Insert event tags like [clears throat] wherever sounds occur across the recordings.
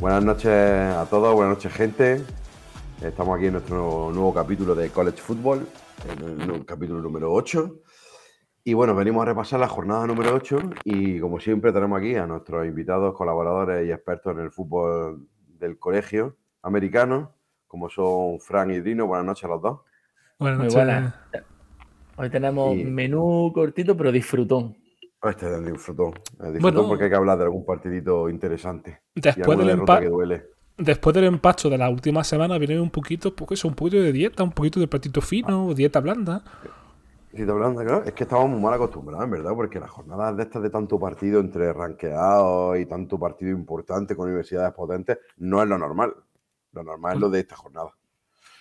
Buenas noches a todos, buenas noches gente. Estamos aquí en nuestro nuevo, nuevo capítulo de College Football, en el, capítulo número 8. Y bueno, venimos a repasar la jornada número 8 y como siempre tenemos aquí a nuestros invitados, colaboradores y expertos en el fútbol del colegio americano, como son Frank y Dino. Buenas noches a los dos. Buenas Muy noches. buenas. Hoy tenemos Y- menú cortito, pero disfrutón. Este es disfrutón. Eh, disfrutón Bueno. porque hay que hablar de algún partidito interesante. Después del, derrota empa- que duele. después del empacho de la última semana viene un poquito, pues eso, un poquito de dieta, un poquito de platito fino, dieta blanda. Si te hablando, claro, es que estamos muy mal acostumbrados, en verdad, porque las jornadas de estas de tanto partido entre ranqueados y tanto partido importante con universidades potentes no es lo normal. Lo normal es lo de esta jornada.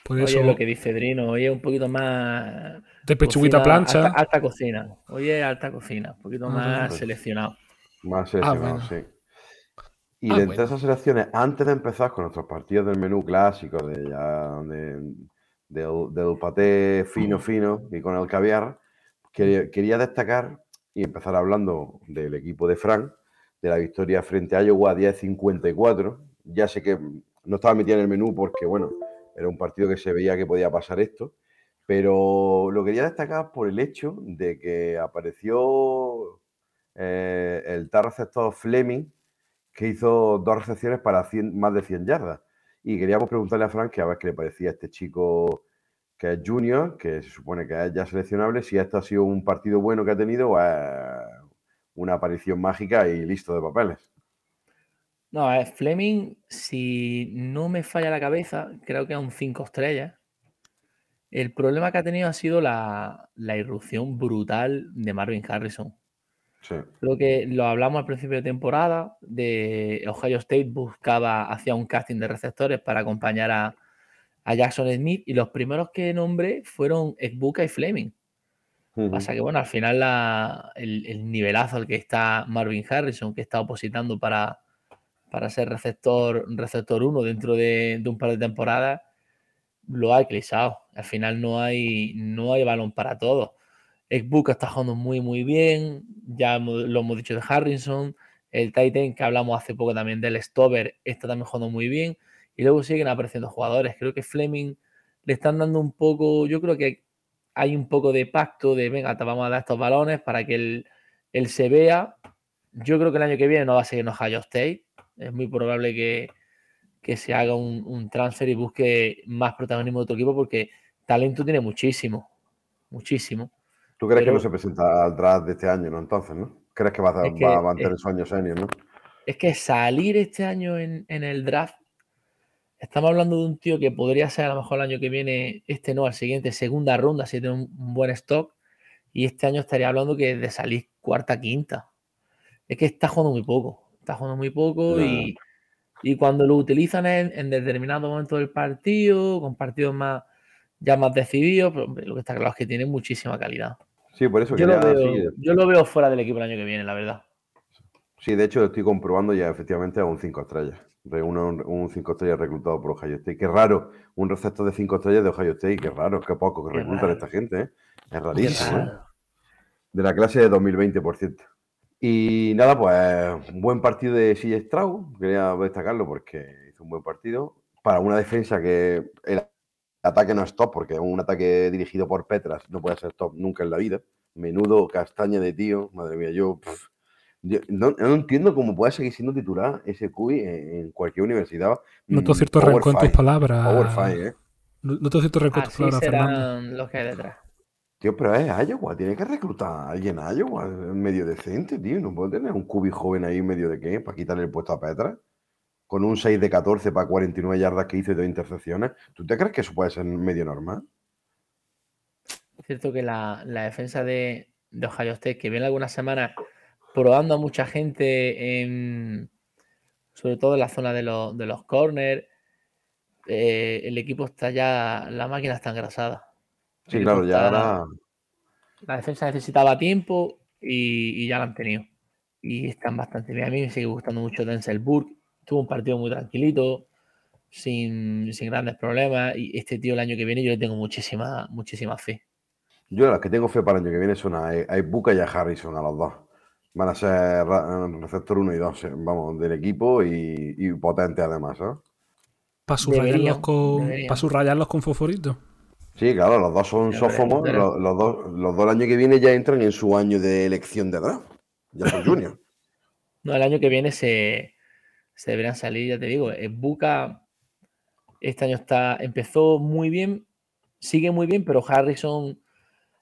Por Oye, eso, lo que dice Drino, hoy es un poquito más. de pechuguita cocina- plancha. Alta, alta cocina. Hoy es alta cocina, un poquito Ah, más seleccionado. Más seleccionado, bueno. sí. Y Ah, de entre bueno. esas selecciones, antes de empezar con nuestros partidos del menú clásico, de ya de- del, del paté fino, fino y con el caviar, quería, quería destacar y empezar hablando del equipo de Frank, de la victoria frente a Iowa 10-54. Ya sé que no estaba metido en el menú porque, bueno, era un partido que se veía que podía pasar esto, pero lo quería destacar por el hecho de que apareció eh, el tal receptor Fleming, que hizo dos recepciones para 100 más de 100 yardas. Y queríamos preguntarle a Frank que a ver qué le parecía a este chico que es junior, que se supone que es ya seleccionable, si esto ha sido un partido bueno que ha tenido o una aparición mágica y listo de papeles. No, Fleming, si no me falla la cabeza, creo que es un 5 estrellas. El problema que ha tenido ha sido la, la irrupción brutal de Marvin Harrison. Sí. Creo que lo hablamos al principio de temporada, de Ohio State buscaba, hacía un casting de receptores para acompañar a, a Jackson Smith y los primeros que nombré fueron Ekbuka y Fleming. Ujú. Pasa que, bueno, al final la- el, el nivelazo al que está Marvin Harrison, que está opositando para, para ser receptor, receptor 1 dentro de, un par de temporadas, lo ha eclipsado. Al final no hay, no hay balón para todos. Ekbuka está jugando muy, muy bien. Ya lo hemos dicho de Harrison. El Titan, que hablamos hace poco también del Stover, está también jugando muy bien. Y luego siguen apareciendo jugadores. Creo que Fleming le están dando un poco. Yo creo que hay un poco de pacto de venga, te vamos a dar estos balones para que él, él se vea. Yo creo que el año que viene no va a seguir en Ohio State. Es muy probable que, que se haga un, un transfer y busque más protagonismo de otro equipo porque talento tiene muchísimo. Muchísimo. ¿Tú crees que no se presenta al draft de este año, no? Entonces, ¿no? ¿Crees que va a, que- va a mantener es- su año senior, no? Es que salir este año en, en el draft, estamos hablando de un tío que podría ser a lo mejor el año que viene, este no, al siguiente, segunda ronda, si tiene un, un buen stock, y este año estaría hablando que de salir cuarta, quinta. Es que está jugando muy poco, está jugando muy poco y, y cuando lo utilizan en, en determinado momento del partido, con partidos más ya más decididos, pero hombre, lo que está claro es que tiene muchísima calidad. Sí, por eso Yo lo, veo, sí, yo lo veo fuera del equipo el año que viene, la verdad. Sí, de hecho estoy comprobando ya efectivamente a un 5 estrellas. Un 5 estrellas reclutado por Ohio State. Qué raro, un receptor de 5 estrellas de Ohio State. Qué raro, qué poco que reclutan esta gente. ¿eh? Es rarísimo. ¿eh? De la clase de 2020, por cierto. Y nada, pues un buen partido de CJ Stroud. Quería destacarlo porque hizo un buen partido. Para una defensa que el ataque no es top, porque un ataque dirigido por Petras no puede ser top nunca en la vida. Menudo castaña de tío. Madre mía, yo... no, no entiendo cómo puede seguir siendo titular ese Cuy en, en cualquier universidad. Noto Mm, cierto Power rencor en tus five, palabras. Power five, ¿eh? Noto cierto rencor en tus palabras, Fernando. serán los que hay detrás. Tío, pero es Iowa, tiene que reclutar a alguien a Iowa, medio decente, tío. No puedo tener un cubi joven ahí medio de qué, para quitarle el puesto a Petra. Con un 6 de 14 para 49 yardas que hizo y dos intercepciones. ¿Tú te crees que eso puede ser medio normal? cierto que la, la defensa de, de Ohio State, que viene algunas semanas probando a mucha gente, en, sobre todo en la zona de, los, de los corners, eh, el equipo está ya, la máquina está engrasada. Sí, claro, ya ahora. La defensa necesitaba tiempo y, y ya la han tenido. Y están bastante bien. A mí me sigue gustando mucho Denzel Burke. Tuvo un partido muy tranquilito, sin, sin grandes problemas. Y este tío el año que viene yo le tengo muchísima, muchísima fe. Yo las que tengo fe para el año que viene son a, a Ibuka y a Harrison, a los dos. Van a ser receptor 1 y 2, vamos, del equipo y, y potentes además, ¿eh? Para subrayarlos con, pa' subrayarlos con fosforito. Sí, claro, los dos son veremos. Los, los dos, los dos el año que viene ya entran en su año de elección de draft. Ya son junior. [laughs] No, el año que viene se, se deberían salir, ya te digo. El Buca este año está, empezó muy bien, sigue muy bien, pero Harrison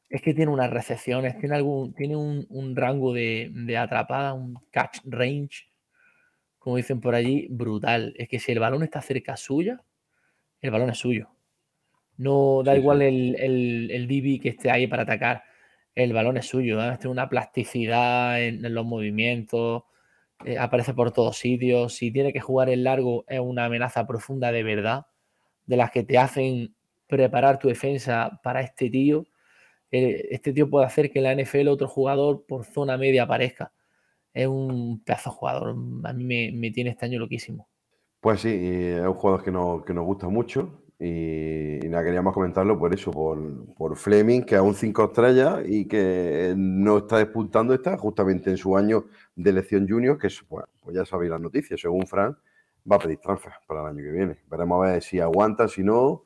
es que tiene unas recepciones, tiene algún, tiene un, un rango de, de atrapada, un catch range, como dicen por allí, brutal. Es que si el balón está cerca suya, el balón es suyo. No da Sí, igual. El, el, el DB que esté ahí para atacar, el balón es suyo. Además, tiene una plasticidad en, en los movimientos, eh, aparece por todos sitios. Si tiene que jugar en largo, es una amenaza profunda de verdad, de las que te hacen preparar tu defensa para este tío. Eh, este tío puede hacer que en la NFL otro jugador por zona media aparezca. Es un pedazo de jugador. A mí me, me tiene este año loquísimo. Pues sí, es un jugador que que nos gusta mucho. Y, y nada, queríamos comentarlo por eso, por, por Fleming, que es un 5 estrellas y que no está despuntando, está justamente en su año de elección junior, que es, bueno, pues ya sabéis las noticias, según Frank, va a pedir transfer para el año que viene. Veremos a ver si aguanta, si no,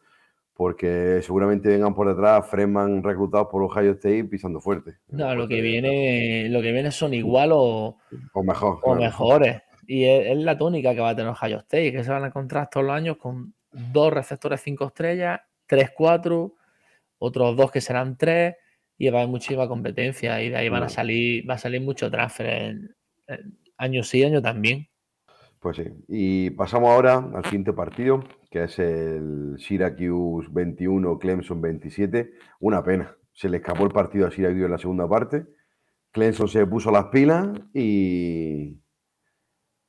porque seguramente vengan por detrás Freeman reclutados por Ohio State pisando fuerte. No, lo que viene, lo que viene son igual o, O mejor. o claro. mejores. Y es, es la tónica que va a tener Ohio State, que se van a encontrar todos los años con dos receptores 5 estrellas, 3, 4, otros dos que serán 3, y va a haber muchísima competencia. Y de ahí van a Bueno. salir, va a salir mucho transfer en, en año sí, año también. Pues sí. Y pasamos ahora al siguiente partido, que es el Syracuse 21, Clemson 27. Una pena. Se le escapó el partido a Syracuse en la segunda parte. Clemson se puso las pilas y.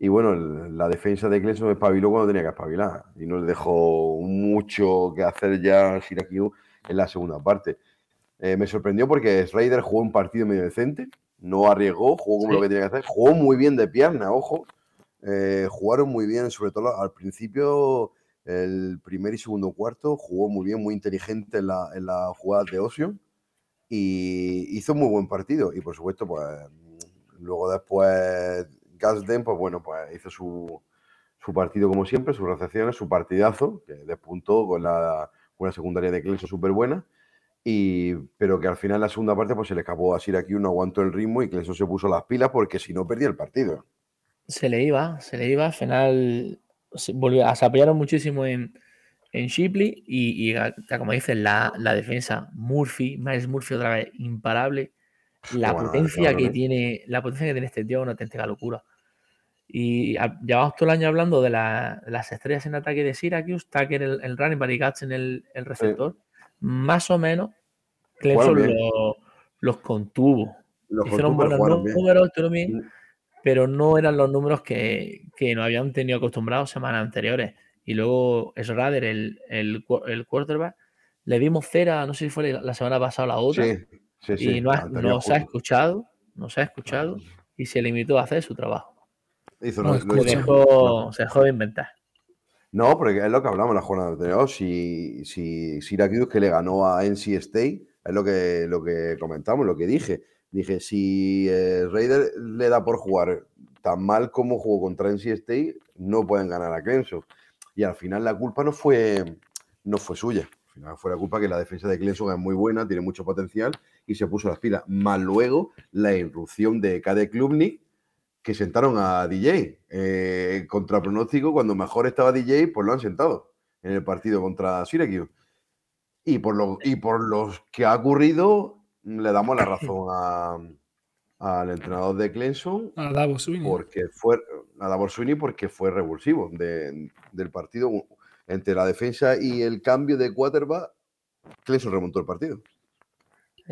Y bueno, la defensa de Clemson espabiló cuando tenía que espabilar. Y no le dejó mucho que hacer ya a Syracuse en la segunda parte. Eh, me sorprendió porque Raider jugó un partido medio decente. No arriesgó, jugó como Sí. lo que tenía que hacer. Jugó muy bien de pierna, ojo. Eh, jugaron muy bien, sobre todo al principio, el primer y segundo cuarto, jugó muy bien, muy inteligente en la, en la jugada de Ocean y hizo muy buen partido. Y por supuesto, pues luego después Gasden, pues bueno, pues hizo su, su partido como siempre, sus recepciones, su partidazo, que despuntó con la, una secundaria de Clemson súper buena. Y, pero que al final la segunda parte pues se le escapó a Syracuse, no aguantó el ritmo y Clemson se puso las pilas porque si no perdía el partido. Se le iba, se le iba. Al final se, volvió, se apoyaron muchísimo en, en Shipley y, y como dices, la, la defensa, Murphy, Miles Murphy otra vez, imparable. La Bueno, potencia que tiene, la potencia que tiene este tío es una auténtica locura. Y llevamos todo el año hablando de, la- de las estrellas en ataque de Syracuse, Tucker el, el running back y en el, el receptor. Más o menos, Clemson lo- los contuvo. Los Hicieron buenos números, bien, Mm. pero no eran los números que, que nos habían tenido acostumbrados semanas anteriores. Y luego Schrader, el, el, el quarterback, le dimos cera, no sé si fue la la semana pasada o la otra, Sí, sí, sí. y no, ha- no se ha escuchado, no se ha escuchado, y se limitó a hacer su trabajo. Hizo No dejó, se dejó de inventar. No, porque es lo que hablamos en la jornada anterior. Si, si Syracuse que le ganó a NC State, es lo que, lo que comentamos, lo que dije. Dije, si eh, Raider le da por jugar tan mal como jugó contra NC State, no pueden ganar a Clemson. Y al final la culpa no fue, no fue suya. Al final fue la culpa que la defensa de Clemson es muy buena, tiene mucho potencial y se puso las pilas. Más luego la irrupción de Kade Klubnik, que sentaron a DJ. Eh, contra pronóstico, cuando mejor estaba DJ, pues lo han sentado en el partido contra Syracuse. Y por, lo, y por los que ha ocurrido, le damos la razón a- al entrenador de Clemson A Davos Sweeney. porque fue a Davor Sweeney porque fue revulsivo de- del partido entre la defensa y el cambio de quarterback Clemson remontó el partido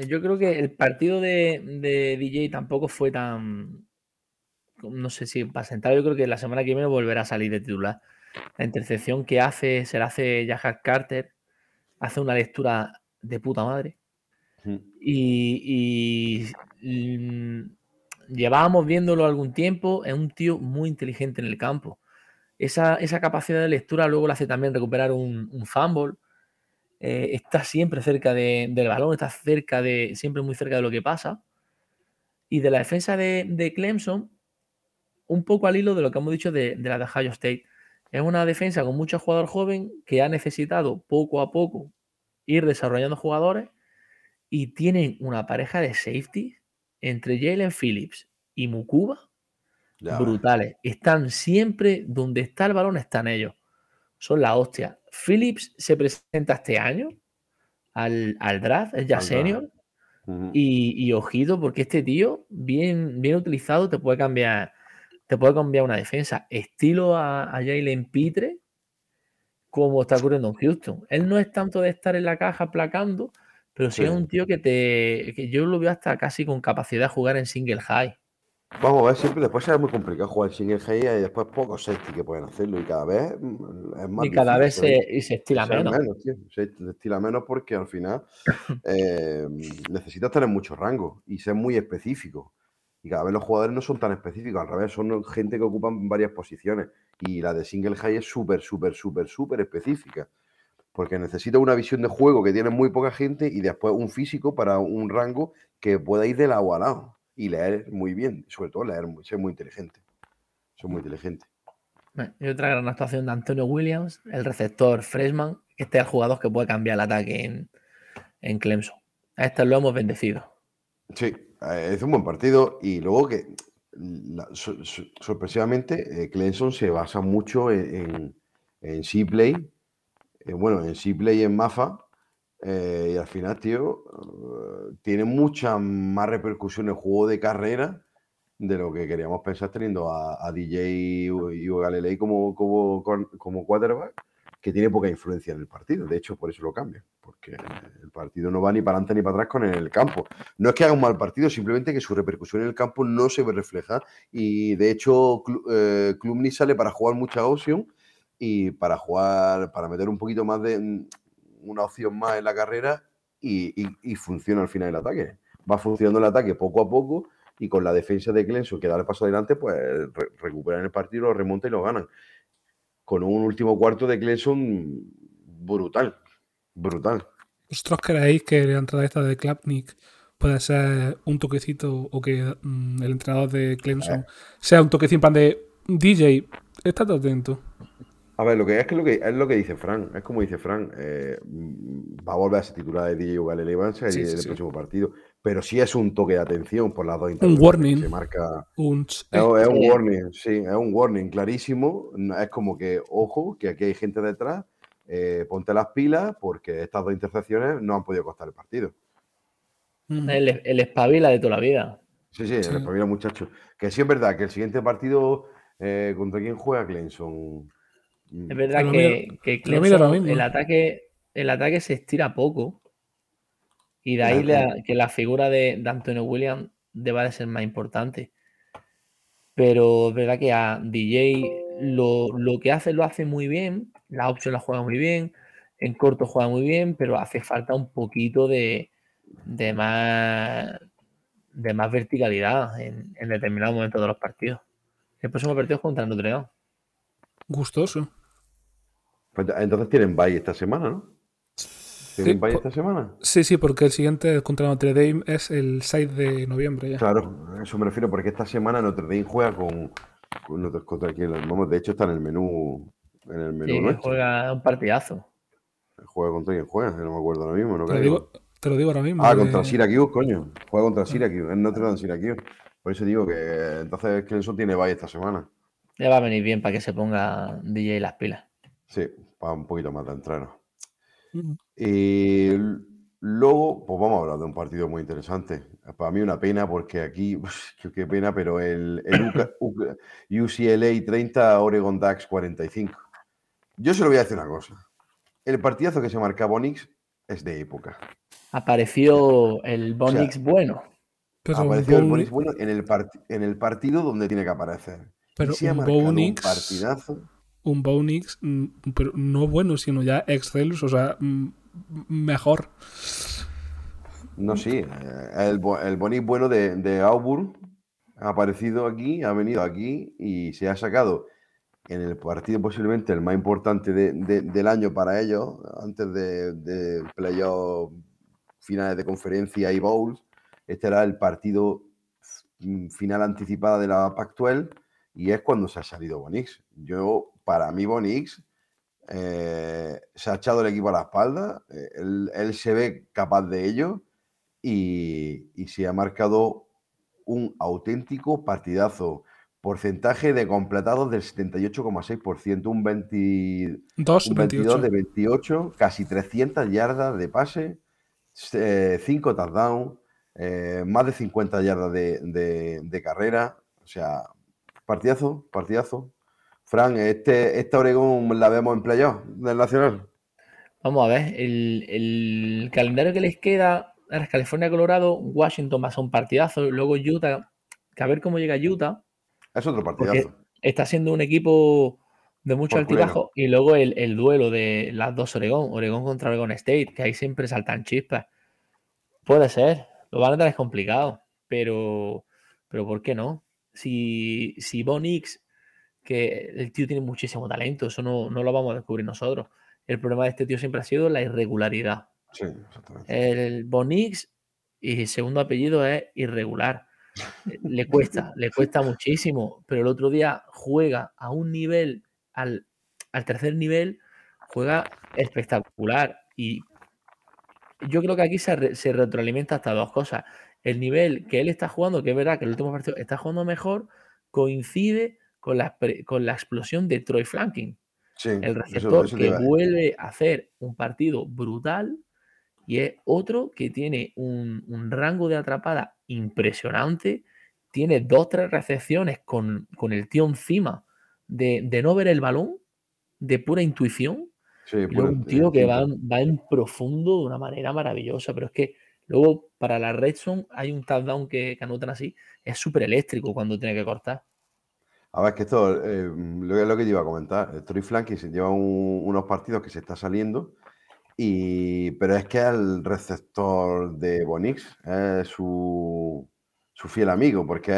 Yo creo que el partido de, de DJ tampoco fue tan. No sé si para sentar, yo creo que la semana que viene volverá a salir de titular. La intercepción que hace, se la hace Jahar Carter, hace una lectura de puta madre. Y, y, mm, llevábamos viéndolo algún tiempo, es un tío muy inteligente en el campo. Esa, esa capacidad de lectura luego le hace también recuperar un, un fumble. Eh, está siempre cerca de- del balón, está cerca de, siempre muy cerca de lo que pasa. Y de la defensa de, de Clemson, un poco al hilo de lo que hemos dicho de, de la de Ohio State. Es una defensa con mucho jugador joven que ha necesitado poco a poco ir desarrollando jugadores y tienen una pareja de safety entre Jalen Phillips y Mukuba Ya ves. brutales. Están siempre donde está el balón, están ellos. Son la hostia. Phillips se presenta este año al, al draft, es ya senior. Y, y ojito, porque este tío, bien, bien utilizado, te puede cambiar, te puede cambiar una defensa. Estilo a, a Jalen Pitre, como está ocurriendo en Houston. Él no es tanto de estar en la caja aplacando, pero sí, Sí. es un tío que te. que yo lo veo hasta casi con capacidad de jugar en single high. Vamos a ver, siempre después es muy complicado jugar single high y después pocos safety que pueden hacerlo y cada vez mm, es más Y cada vez se, y se estila menos. tío. Se estila menos porque al final [laughs] eh, necesitas tener mucho rango y ser muy específico. Y cada vez los jugadores no son tan específicos, al revés, son gente que ocupan varias posiciones. Y la de single high es súper, súper, súper, súper específica. Porque necesita una visión de juego que tiene muy poca gente y después un físico para un rango que pueda ir de lado a lado y leer muy bien. Sobre todo leer, muy- ser muy inteligente. Ser muy inteligente. Bueno, Y otra gran actuación de Antonio Williams, el receptor freshman. Este es el jugador que puede cambiar el ataque en, en Clemson. A este lo hemos bendecido. Sí, eh, es un buen partido y luego que la- so- so- sorpresivamente eh, Clemson se basa mucho en, en, en C-Play, eh, bueno, en C-Play en Mafa eh, y al final, tío, eh, tiene mucha más repercusión el juego de carrera de lo que queríamos pensar teniendo a, DJ y Hugo Galilei como, como, como quarterback, que tiene poca influencia en el partido. De hecho, por eso lo cambia, porque el partido no va ni para adelante ni para atrás con el campo. No es que haga un mal partido, simplemente que su repercusión en el campo no se ve reflejada. Y de hecho, Clu- eh, sale para jugar mucha opción y para jugar, para meter un poquito más de una opción más en la carrera y, y- y funciona al final el ataque. Va funcionando el ataque poco a poco y con la defensa de Clemson que da el paso adelante, pues re- recuperan el partido, lo remontan y lo ganan. Con un último cuarto de Clemson brutal, brutal. ¿Vosotros creéis que la entrada esta de Klapnik puede ser un toquecito o que mm, el entrenador de Clemson sea un toquecito en plan de DJ, estate atento? A ver, lo que es que lo que es lo que dice Fran, es como dice Fran, eh, mm, va a volver a ser titular de Vance Sí, en sí, el sí. próximo partido, pero sí es un toque de atención por las dos Un que warning. Se marca, Un es, eh, es un warning, sí, es un warning clarísimo. Es como que, ojo, que aquí hay gente detrás, eh, ponte las pilas porque estas dos intercepciones no han podido costar el partido. mm, El, el espabila de toda la vida. Sí, sí, Sí. el espabila, muchacho. Que sí es verdad que el siguiente partido, eh, ¿contra quién juega Clemson? Mm, Es verdad Pero que, mira- Clemson, el ataque, el ataque se estira poco. Y de ahí Claro. la- que la figura de, de Antonio Williams deba de ser más importante. Pero es verdad que a DJ lo, lo que hace lo hace muy bien. La opción la juega muy bien. En corto juega muy bien, pero hace falta un poquito de, de más de más verticalidad en, en determinados momentos de los partidos. El próximo partido es contra Notre Dame. gustoso. Pues Entonces tienen bye esta semana, ¿no? ¿Tienen Sí, bye esta semana? Sí, sí, porque el siguiente contra Notre Dame es el 6 de noviembre ya. Claro, a eso me refiero, porque esta semana Notre Dame juega con, con contra quién, vamos, de hecho está en el menú, en el menú Sí, nuestro. juega un partidazo. Juega contra quién juega, no me acuerdo ahora mismo, no Te lo creo. digo, te lo digo ahora mismo. Ah, eh, contra Syracuse, coño. Juega contra Syracuse, en Notre Dame Syracuse. Por eso digo que entonces Clemson tiene bye esta semana. Le va a venir bien para que se ponga DJ las pilas. Sí, para un poquito más de entreno. Y l- luego, pues vamos a hablar de un partido muy interesante. Para mí una pena porque aquí, [laughs] qué- pena, pero el, el UCA UCA UCLA 30, Oregon Ducks 45. Yo se lo voy a decir una cosa. El partidazo que se marca Bonix es de época. Apareció el Bonix bueno. Pero Apareció el Bonis bueno en el, part- en el partido donde tiene que aparecer. Pero y se ha un marcado un Bownix- partidazo. Un Bownix, mm, pero no bueno, sino ya excelso, o sea, mm, mejor. No, sí. eh, El, el Bonis bueno de, de Auburn ha aparecido aquí, ha venido aquí y se ha sacado en el partido posiblemente el más importante de- de- del año para ellos, antes de, de playoff finales de conferencia y bowls. Este era el partido mm, final anticipada de la Pac-12 y es cuando se ha salido Bonix. Yo, para mí, Bonix eh, se ha echado el equipo a la espalda, eh, él, él se ve capaz de ello y, y se ha marcado un auténtico partidazo. Porcentaje de completados del 78,6%, un, 20 2, un 22 28. de 28, casi 300 yardas de pase, 5 touchdowns, eh, más de 50 yardas de, de- de carrera. O sea, partidazo, partidazo. Fran, este, esta Oregón la vemos en playoff del Nacional. Vamos a ver, el, el calendario que les queda es California, Colorado, Washington va a ser un partidazo, luego Utah, que a ver cómo llega Utah, Es otro partidazo. está siendo un equipo de mucho Porculero. altibajo, y luego el, el duelo de las dos Oregón, Oregón contra Oregon State, que ahí siempre saltan chispas. Puede ser, lo van a tener complicado, pero, pero ¿por qué no? Si, si Von X, que el tío tiene muchísimo talento, eso no, no lo vamos a descubrir nosotros. El problema de este tío siempre ha sido la irregularidad. Sí, exactamente. El Bonix y segundo apellido es irregular. Eh, Le cuesta, le cuesta muchísimo, pero el otro día juega a un nivel, al, al tercer nivel, juega espectacular. Y yo creo que aquí se, se retroalimenta hasta dos cosas. El nivel que él está jugando, que es verdad que el último partido está jugando mejor, coincide con la, con la explosión de Troy Flanking Sí, el receptor eso que vuelve a hacer un partido brutal y es otro que tiene un, un rango de atrapada impresionante, tiene dos, tres recepciones con, con el tío encima de, de no ver el balón, de pura intuición, Sí, un tío que va, va en profundo de una manera maravillosa, pero es que luego para la red zone hay un touchdown que, que anotan así, es súper eléctrico cuando tiene que cortar. A ver, es que esto eh, lo, que- lo que te iba a comentar. Troy Flanking se lleva un- unos partidos que se está saliendo, y, pero es que el receptor de Bonix es su, su fiel amigo, porque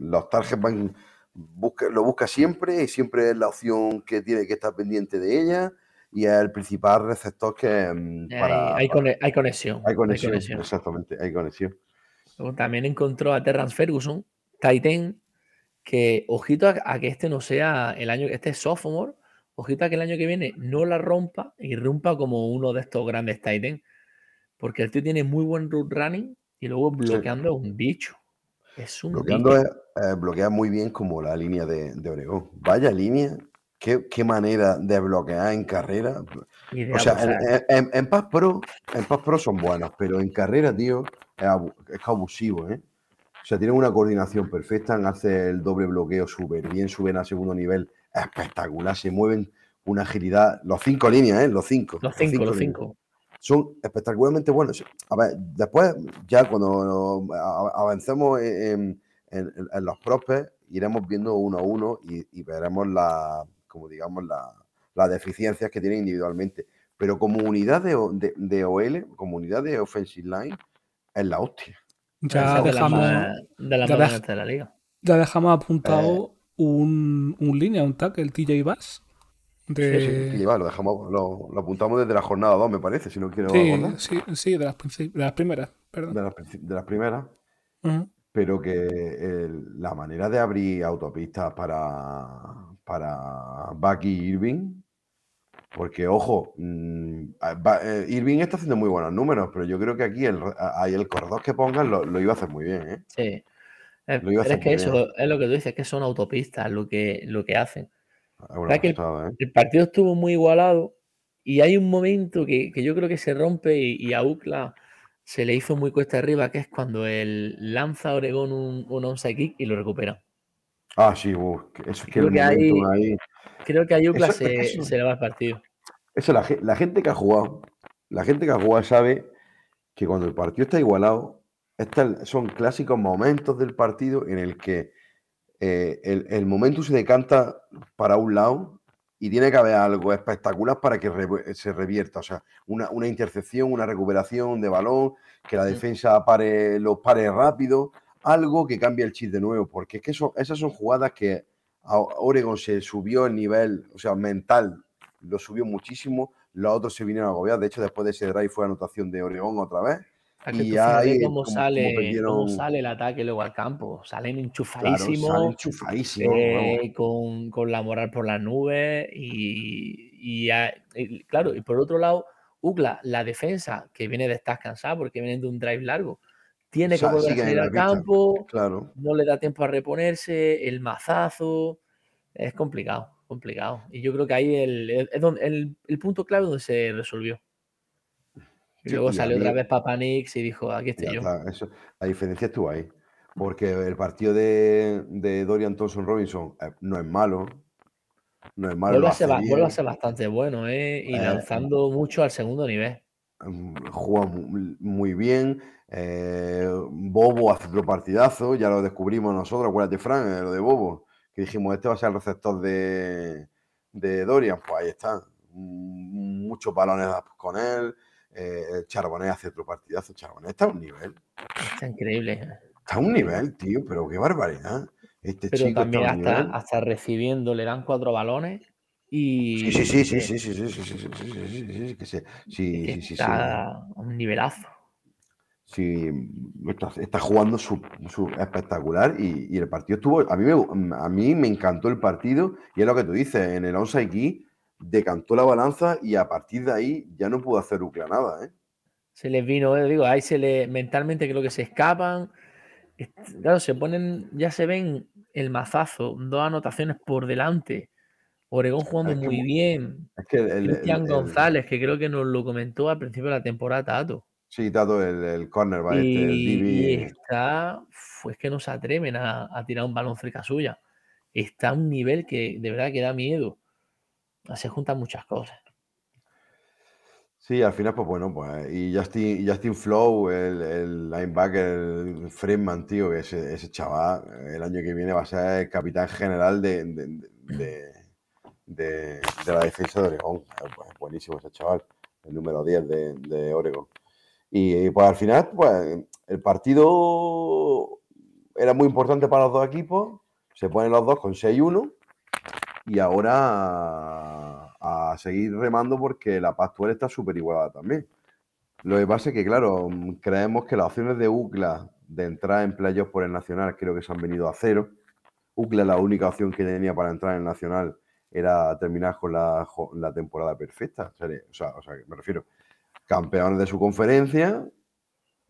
los targets van, busca, lo busca siempre y siempre es la opción que tiene que estar pendiente de ella y es el principal receptor que Hay, para, hay para- cone- hay conexión. hay conexión, conexión. exactamente, hay conexión. Luego también encontró a Terrence Ferguson, Titan, que ojito a, a que este no sea el año, este es sophomore, ojito a que el año que viene no la rompa y rompa como uno de estos grandes Titan, porque el tío tiene muy buen route running y luego bloqueando es un bicho. Es un Bloqueando bicho. es- eh, bloquea muy bien como la línea de, de Oregón. Vaya línea, qué, qué manera de bloquear en carrera. O sea, en, en, en Pass Pro, en Pass Pro son buenos, pero en carrera, tío, es abusivo, ¿eh? O sea, tienen una coordinación perfecta, hace el doble bloqueo súper bien, suben a segundo nivel espectacular, se mueven una agilidad, los cinco líneas, ¿eh? Los cinco. los cinco, los cinco. son espectacularmente buenos. A ver, después, ya cuando avancemos en, en- en- en los prospects, iremos viendo uno a uno y, y veremos la, como digamos, la- las deficiencias que tienen individualmente. Pero como unidad de, de, de OL, como unidad de offensive line, es la hostia. Ya dejamos, de ya más dej- buenas de la liga. ya dejamos Eh. apuntado un, un línea, un tackle, el TJ Bass. De... Sí, sí, va, lo, dejamos, lo, lo apuntamos desde la jornada 2, me parece, si no quiero Sí, acordar. sí, sí, de las, de las primeras, perdón. De las, princi- de las primeras. Pero que el- la manera de abrir autopistas para, para Bucky Irving, porque ojo, mm, a- Ba- eh, Irving está haciendo muy buenos números, pero yo creo que aquí el, el corredor que pongan lo, lo iba a hacer muy bien, ¿eh? Sí. Eh, Lo iba a hacer es que eso es lo que tú dices, que son autopistas lo que, lo que hacen. Es una ¿Verdad que el- pasada, ¿eh? El partido estuvo muy igualado y hay un momento que, que yo creo que se rompe y, y a UCLA se le hizo muy cuesta arriba, que es cuando él lanza a Oregón un, un onside kick y lo recupera. Ah, sí, que eso es que Creo el que ahí-. Creo que a UCLA Eso- se, eso- se le va el partido. Eso la, la gente que ha jugado, la gente que ha jugado sabe que cuando el partido está igualado, son clásicos momentos del partido en el que eh, el, el momento se decanta para un lado y tiene que haber algo espectacular para que re- se revierta. O sea, una, una intercepción, una recuperación de balón, que la defensa pare, los pare rápido, algo que cambie el chip de nuevo, porque es que eso- esas son jugadas que a Oregon se subió el nivel, o sea, mental, lo subió muchísimo, los otros se vinieron a agobiar. De hecho, después de ese drive fue anotación de Oregón otra vez. Y ahí, cómo, como- como sale, perdieron- cómo sale el ataque luego al campo. Salen Claro, enchufadísimos. sale enchufadísimo. eh, con, con la moral por las nubes y, y y claro, y por otro lado, UCLA, la defensa que viene de estar cansada porque vienen de un drive largo, tiene O sea, que volver a salir al campo, Claro. no le da tiempo a reponerse, el mazazo, es complicado, complicado. Y yo creo que ahí el, donde- el, el punto clave donde se resolvió. Y luego salió otra vez Papa Nix y dijo, aquí estoy yo. está, eso- la diferencia estuvo ahí. Porque el partido de, de Dorian Thompson Robinson eh, no es malo. No es malo. Vuelve a, ser bastante bueno, ¿eh? Y Eh, lanzando mucho al segundo nivel. Mm, Juega mu- muy bien. eh, Bobo hace otro partidazo. Ya lo descubrimos nosotros. Acuérdate, Frank, eh, lo de Bobo. Que dijimos, este va a ser el receptor de, de Dorian. Pues ahí está. Mm, Muchos balones con él. Eh, Charbonnet hace otro partidazo. Charbonnet está a un nivel. Está increíble. Está a un nivel, tío, pero qué barbaridad. Este Pero chico también está hasta, hasta recibiendo le dan cuatro balones y Sí, sí, sí, sí, eh, sí, sí, sí, sí, sí, sí, sí, sí, sí, sí, que se- sí, que sí, sí, sí, está a un nivelazo. sí, está, está jugando su, su- espectacular y, y el partido estuvo, a mí, me, a mí me encantó el partido y es lo que tú dices, en el onside key decantó la balanza y a partir de ahí ya no pudo hacer Ucla nada, ¿eh? Se les vino, eh, digo, ahí se le mentalmente creo que se escapan. Claro, se ponen, ya se ven el mazazo, dos anotaciones por delante. Oregón jugando Es que muy mu- bien. Es que el, Cristian el- el- González, que creo que nos lo comentó al principio de la temporada, Tato. sí, Tato, el, cornerback este, Y, y DB, está, pues que no se atreven a, a tirar un balón cerca suya. Está a un nivel que de verdad que da miedo. Se juntan muchas cosas. Sí, al final, pues bueno, pues. Y Justin, y Justin Flow, el, el linebacker, el Freeman, tío, que ese, ese chaval, el año que viene va a ser el capitán general de, de, de- de- de la defensa de Oregón. Buenísimo ese chaval, el número 10 de, de Oregón. Y pues al final, pues el partido era muy importante para los dos equipos. Se ponen los dos con 6-1 y ahora a, seguir remando porque la Pastuel está súper igualada también. Lo que pasa es que, claro, creemos que las opciones de UCLA de entrar en playoffs por el Nacional creo que se han venido a cero. UCLA la única opción que tenía para entrar en el Nacional era terminar con la, temporada perfecta. O sea, o me refiero, campeones de su conferencia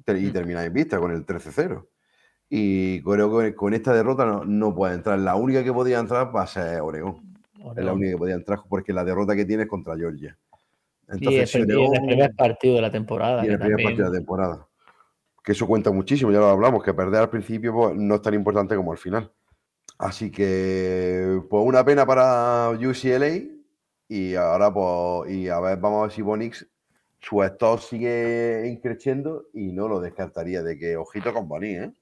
y Mm. terminar en vista con el 13-0. Y creo que con esta derrota no, no puede entrar. La única que podía entrar va a ser Oregón. Es la única que podía entrar porque la derrota que tiene es contra Georgia. Entonces, en el primer partido de la temporada. y el primer también- partido de la temporada. Que eso cuenta muchísimo, ya lo hablamos, que perder al principio pues, no es tan importante como al final. Así que, pues una pena para UCLA. Y ahora, pues, y a ver, vamos a ver si Bonix, su stock sigue increciendo y no lo descartaría de que ojito con Bonix, ¿eh?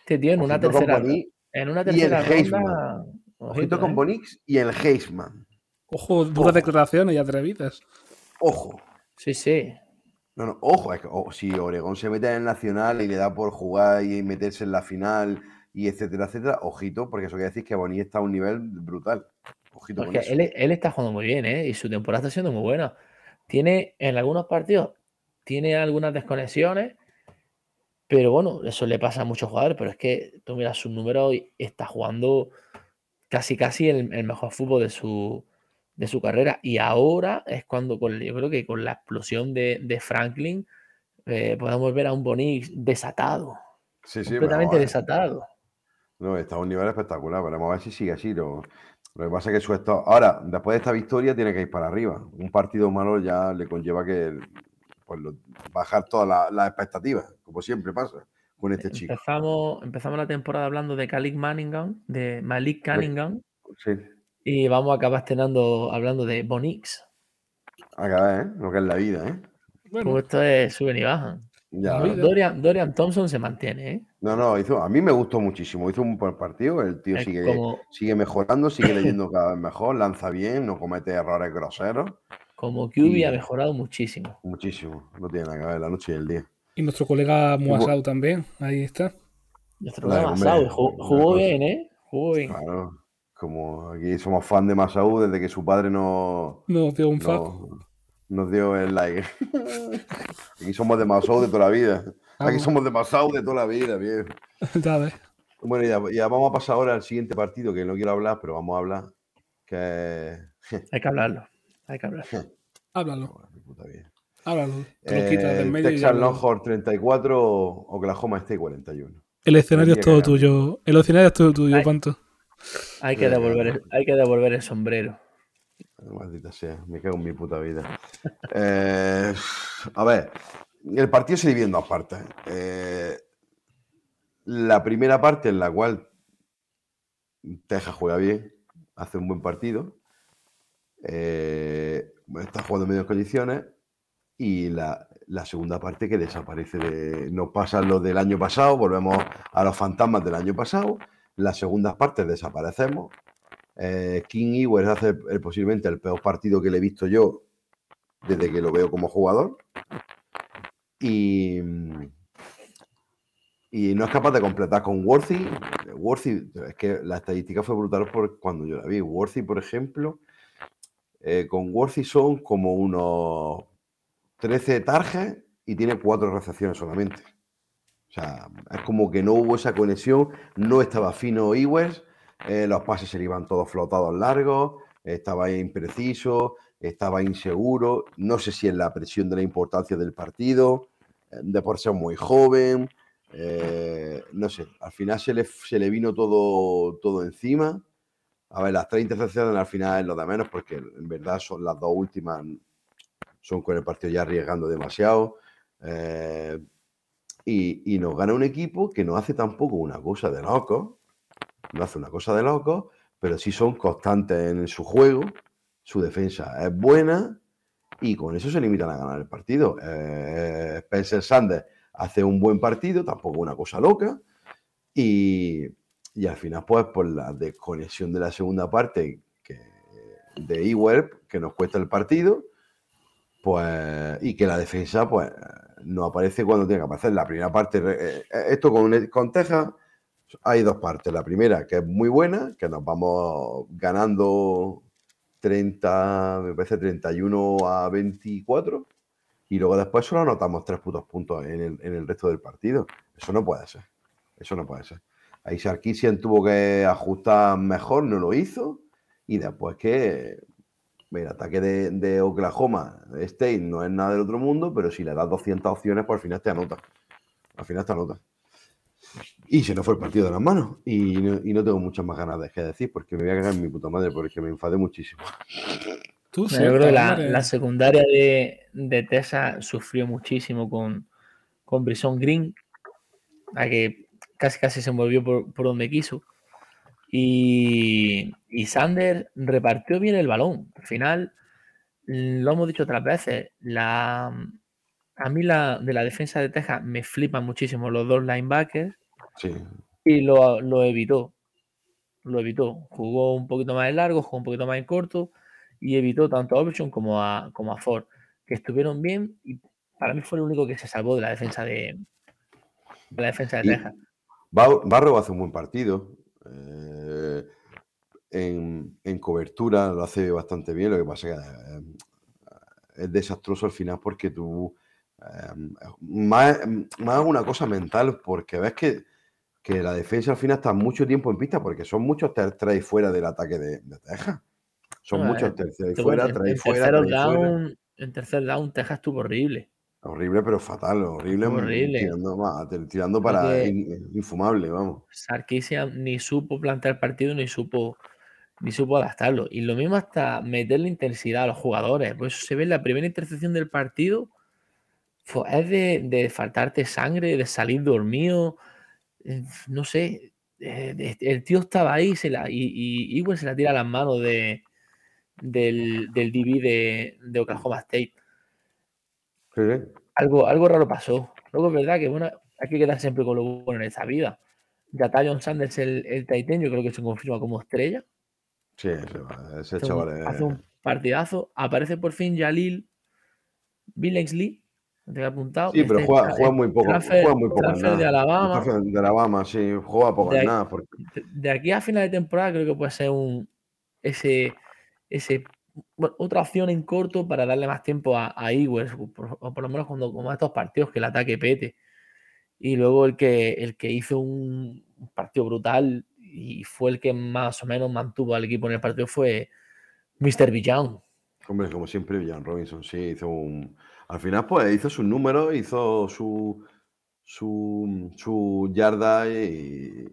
Este tío en una tercera, Bonix, en una y el tercera Heisman. ronda. ojito con ¿eh? Bonix y el Heisman. Ojo, duras Ojo. declaraciones y atrevidas. Ojo. Sí, sí. No, no, ojo, es que, o- si Oregón se mete en el Nacional y le da por jugar y meterse en la final y etcétera, etcétera, ojito, porque eso quiere decir que Boni está a un nivel brutal. Ojito con Porque eso. él, él está jugando muy bien, ¿eh? Y su temporada está siendo muy buena. Tiene en algunos partidos, tiene algunas desconexiones, pero bueno, eso le pasa a muchos jugadores. Pero es que tú miras sus números y está jugando casi, casi el, el mejor fútbol de su, de su carrera. Y ahora es cuando, con, yo creo que con la explosión de, de Franklin, eh, podemos ver a un Bonix desatado, Sí, sí, completamente eh, desatado. No, está a un nivel espectacular. Veremos a ver si sigue así. Lo, lo que pasa es que su estado. Ahora, después de esta victoria, tiene que ir para arriba. Un partido malo ya le conlleva que pues, lo- bajar todas las expectativas, como siempre pasa con este chico. Empezamos, empezamos la temporada hablando de Malik Manningham, de Malik Cunningham, Sí, y vamos a acabar estrenando hablando de Bonix. acá, ¿eh? Lo que es la vida, ¿eh? Bueno, Como esto es suben y bajan. Ya. Dorian, Dorian Thompson se mantiene, ¿eh? No, no, hizo, a mí me gustó muchísimo. Hizo un buen partido. El tío Es sigue, como- sigue mejorando, sigue leyendo cada vez mejor, lanza bien, no comete errores groseros. Como QB Y- ha mejorado muchísimo. Muchísimo. No tiene nada que ver la noche y el día. Y nuestro colega Muasau también, ahí está. Nuestro hombre, Saudi jugó, bien, ¿eh? Jugó bien. Claro. Como aquí somos fan de Masaú desde que su padre no, Nos dio un fuck. no- nos dio el like. [laughs] Aquí somos de Masaú de toda la vida. Aquí Vamos. somos de Masaú de toda la vida, bien. Ya ves. Bueno, ya, ya vamos a pasar ahora al siguiente partido, que no quiero hablar, pero vamos a hablar. Que [laughs] Hay que hablarlo. Hay que hablarlo. [laughs] Háblalo, háblalo. Te lo quitas Eh, del medio Texas lo- Longhorn 34, Oklahoma State 41. El escenario es todo tuyo. El escenario es todo tuyo. Panto. Hay que devolver el, hay que devolver el sombrero. Maldita sea, me cago en mi puta vida. Eh, a ver, el partido se divide en dos partes. Eh, la primera parte en la cual Texas juega bien, hace un buen partido, eh, está jugando en medias condiciones y la, segunda parte que desaparece de... Nos pasa lo del año pasado, volvemos a los fantasmas del año pasado, las segundas partes desaparecemos eh, King Ewers hace posiblemente el peor partido que le he visto yo desde que lo veo como jugador. Y, y no es capaz de completar con Worthy. Worthy, es que la estadística fue brutal por cuando yo la vi. Worthy, por ejemplo, eh, con Worthy son como unos 13 targets y tiene cuatro recepciones solamente. O sea, es como que no hubo esa conexión, no estaba fino Ewers, eh, los pases se le iban todos flotados largos, estaba impreciso, estaba inseguro, no sé si es la presión de la importancia del partido, eh, de por ser muy joven, eh, no sé, al final se le, se le vino todo, todo encima. A ver, las tres intercepciones al final es lo de menos, porque en verdad son las dos últimas, son con el partido ya arriesgando demasiado. y, y nos gana un equipo que no hace tampoco una cosa de loco, no hace una cosa de loco, pero sí son constantes en su juego, su defensa es buena y con eso se limitan a ganar el partido. Eh, Spencer Sanders hace un buen partido, tampoco una cosa loca, y, y al final, pues, por la desconexión de la segunda parte de Ewell, que nos cuesta el partido, pues, y que la defensa, pues, no aparece cuando tiene que aparecer. La primera parte, eh, eh, esto con, con Texas, hay dos partes. La primera, que es muy buena, que nos vamos ganando 30, me parece 31 a 24, y luego después solo anotamos tres putos puntos en el, resto del partido. Eso no puede ser. Eso no puede ser. Ahí Sarkisian tuvo que ajustar mejor, no lo hizo, y después que el ataque de, de Oklahoma State no es nada del otro mundo, pero si le das 200 opciones, pues al final te anota. Al final te anota. Y se nos fue el partido de las manos. Y no, y no tengo muchas más ganas de que decir, porque me voy a cagar en mi puta madre, porque me enfadé muchísimo. Tú Yo creo que la, la secundaria de, de Texas sufrió muchísimo con, con Brisson Green, a que casi casi se envolvió por, por donde quiso. Y, y Sander repartió bien el balón. Al final, lo hemos dicho otras veces, la, a mí la, de la defensa de Texas me flipan muchísimo los dos linebackers Sí. y lo, lo evitó. Lo evitó. Jugó un poquito más en largo, jugó un poquito más en corto y evitó tanto a Option como a, como a Ford, que estuvieron bien y para mí fue el único que se salvó de la defensa de, de la defensa de Texas. Bar- Barro hace un buen partido. eh, en, en cobertura lo hace bastante bien. Lo que pasa es que eh, es desastroso al final porque tú. eh, más, más una cosa mental, porque ves que, que la defensa al final está mucho tiempo en pista, porque son muchos terceros fuera del ataque de, de Texas. Son muchos eh, terceros Pero fuera, tres fuera, fuera. down, en tercer down, Texas estuvo horrible. Horrible, pero fatal, horrible. mm, Horrible. Tirando, para in- infumable, vamos. Sarkisian ni supo plantear partido ni supo ni supo adaptarlo. Y lo mismo hasta meterle intensidad a los jugadores. Pues eso se ve en la primera intercepción del partido. fue- es de, de faltarte sangre, de salir dormido. Eh, No sé. eh, el tío estaba ahí se la, y, y Ewell se la tira a las manos de, del, del DB de, de Oklahoma State. Sí. Algo, algo raro pasó. Luego es verdad que bueno, hay que quedar siempre con lo bueno en esta vida. Ya John Sanders, el, el Titan, yo creo que se confirma como estrella. Sí, ese, chaval es- hace un partidazo. Aparece por fin Jalil Billingsley. Tengo apuntado. Sí, pero Este juega, juega muy poco. transfer- juega muy poco nada. de Alabama. De Alabama, sí, juega poco De ahí- nada. Porque, de- aquí a final de temporada creo que puede ser un ese ese bueno, otra opción en corto para darle más tiempo a, a o por, o por lo menos cuando como estos partidos que el ataque pete. Y luego el que el que hizo un, un partido brutal y fue el que más o menos mantuvo al equipo en el partido fue Mr. Villan. hombre, como siempre, Villan Robinson, sí, hizo un. Al final, pues hizo sus números, hizo su. Su, yarda y,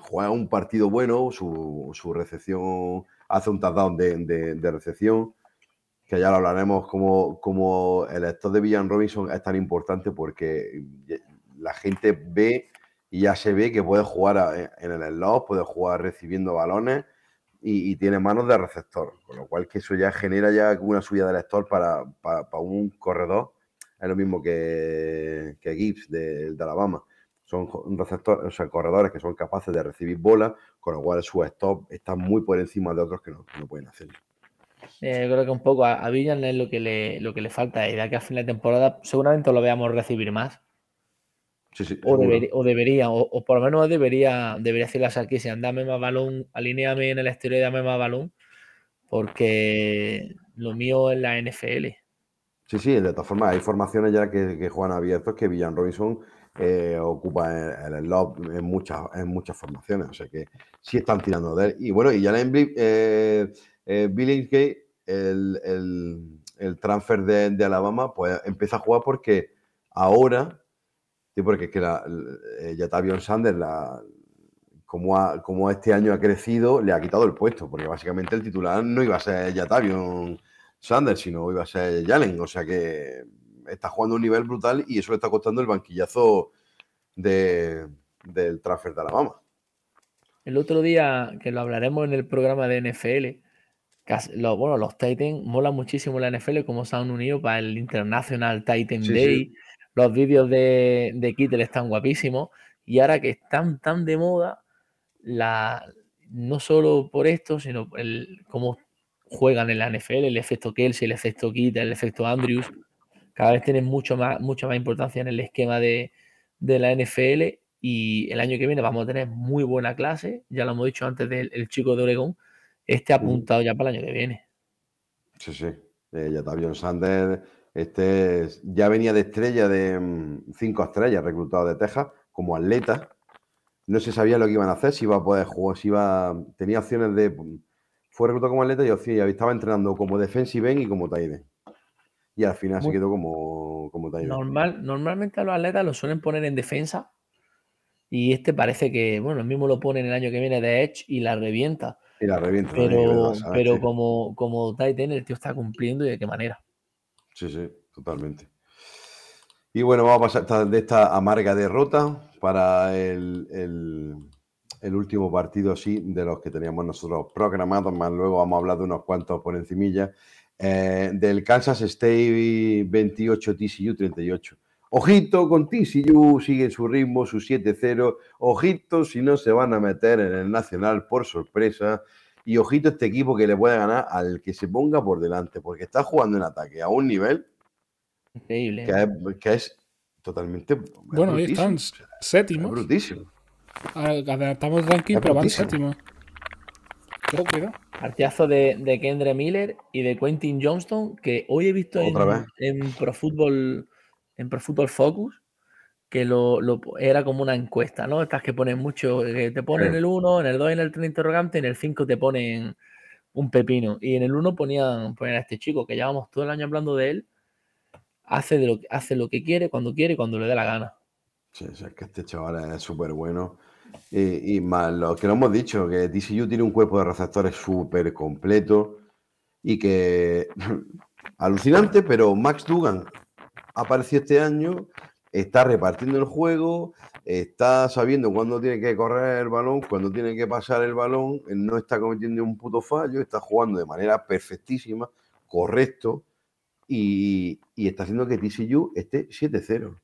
juega un partido bueno, su, su recepción, hace un touchdown de, de- recepción, que ya lo hablaremos como, como el actor de Villan Robinson es tan importante porque la gente ve y ya se ve que puede jugar en el slot, puede jugar recibiendo balones y, tiene manos de receptor, con lo cual que eso ya genera ya una subida del lector para, para- un corredor. Es lo mismo que, que Gibbs de, de Alabama. Son receptores, o sea, corredores que son capaces de recibir bolas, con lo cual su stop está muy por encima de otros que no, que pueden hacerlo. Eh, creo que un poco a, Villan es lo que le, lo que le falta. Y de aquí a final de temporada seguramente lo veamos recibir más. Sí, sí, O, debería, o debería, o, o por lo menos debería, debería decirle a Sarkisian, dame más balón, alineame en el exterior y dame más balón, porque lo mío es la NFL. Sí, sí, de todas formas, hay formaciones ya que, que juegan abiertos que Villan Robinson eh, ocupa el, el slot en muchas, en muchas formaciones, o sea que sí están tirando de él. Y bueno, y ya en eh, eh, Billingsgate, el, el, el transfer de, de Alabama, pues empieza a jugar porque ahora, porque es que la, eh, Jatavion Sanders, la, como, ha- como este año ha crecido, le ha quitado el puesto, porque básicamente el titular no iba a ser Jatavion Sanders, sino iba a ser Jalen. O sea que está jugando a un nivel brutal y eso le está costando el banquillazo de- del transfer de Alabama. El otro día, que lo hablaremos en el programa de NFL, casi- lo- bueno, los Titans mola muchísimo la NFL como se han unido para el International Titan Sí, Day. sí. Los vídeos de, de Kittel están guapísimos. Y ahora que están tan de moda, la, no solo por esto, sino el, cómo juegan en la NFL, el efecto Kelsey, el efecto Kittel, el efecto Andrews, cada vez tienen mucho más, mucha más importancia en el esquema de, de la NFL y el año que viene vamos a tener muy buena clase, ya lo hemos dicho antes del el chico de Oregón, este apuntado ya para el año que viene. Sí, sí. Eh, Jatavion Sanders este, es- ya venía de estrella de mm, cinco estrellas reclutado de Texas como atleta. No se sabía lo que iban a hacer, si iba a poder jugar, si iba. Tenía opciones de. Fue reclutado como atleta y estaba entrenando como defensive end y como tight end. Y al final se quedó como, como tight end. Normal, normalmente a los atletas los suelen poner en defensa y este parece que, bueno, el mismo lo ponen el año que viene de Edge y la revienta, Y la revienta. pero, pero como, como tight end el tío está cumpliendo y de qué manera. Sí, sí, totalmente. Y bueno, vamos a pasar de esta amarga derrota para el, el- último partido, sí, de los que teníamos nosotros programados, más luego vamos a hablar de unos cuantos por encimilla, eh, del Kansas State 28, TCU 38. Ojito con TCU, sigue su ritmo, su 7-0. Ojito si no se van a meter en el Nacional por sorpresa. Y ojito este equipo que le puede ganar al que se ponga por delante, porque está jugando en ataque a un nivel Increíble. que es, que es totalmente. es Bueno, ahí están, sea, es séptimos. brutísimo. Adaptamos el ranking, Es pero van séptimos. Partidazo de, de Kendre Miller y de Quentin Johnston, que hoy he visto en, en Pro Football, en Pro Football Focus, que lo, lo- era como una encuesta, ¿no? Estas que ponen mucho, que te ponen Sí. el 1, en el 2 en el 3 interrogante, en el 5 te ponen un pepino. Y en el 1 ponían, ponían a este chico, que llevamos todo el año hablando de él, hace, de lo, que- hace lo que quiere, cuando quiere cuando le dé la gana. Sí, o sea, es que este chaval es súper bueno. Y, y más lo que lo hemos dicho, que TCU tiene un cuerpo de receptores súper completo y que [laughs] alucinante, pero Max Dugan apareció este año, está repartiendo el juego, está sabiendo cuándo tiene que correr el balón, cuándo tiene que pasar el balón, no está cometiendo un puto fallo, está jugando de manera perfectísima, correcto, y, está haciendo que TCU esté 7-0.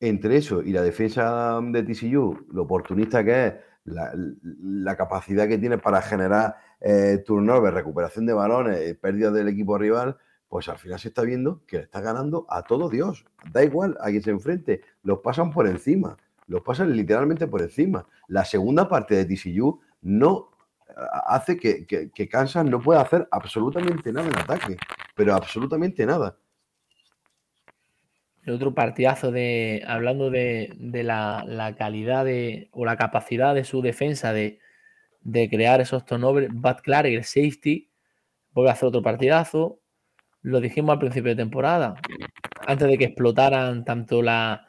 entre eso y la defensa de TCU, lo oportunista que es, la, la capacidad que tiene para generar eh, turnover, recuperación de balones, eh, pérdida del equipo rival, pues al final se está viendo que le está ganando a todo Dios. Da igual a quien se enfrente, los pasan por encima, los pasan literalmente por encima. La segunda parte de TCU no eh, hace que, que, que Kansas no pueda hacer absolutamente nada en ataque, pero absolutamente nada. Otro partidazo de, hablando de, de la, la calidad de, o la capacidad de su defensa de, de crear esos turnovers, Bud Clark, el safety, vuelve a hacer otro partidazo. Lo dijimos al principio de temporada, antes de que explotaran tanto la,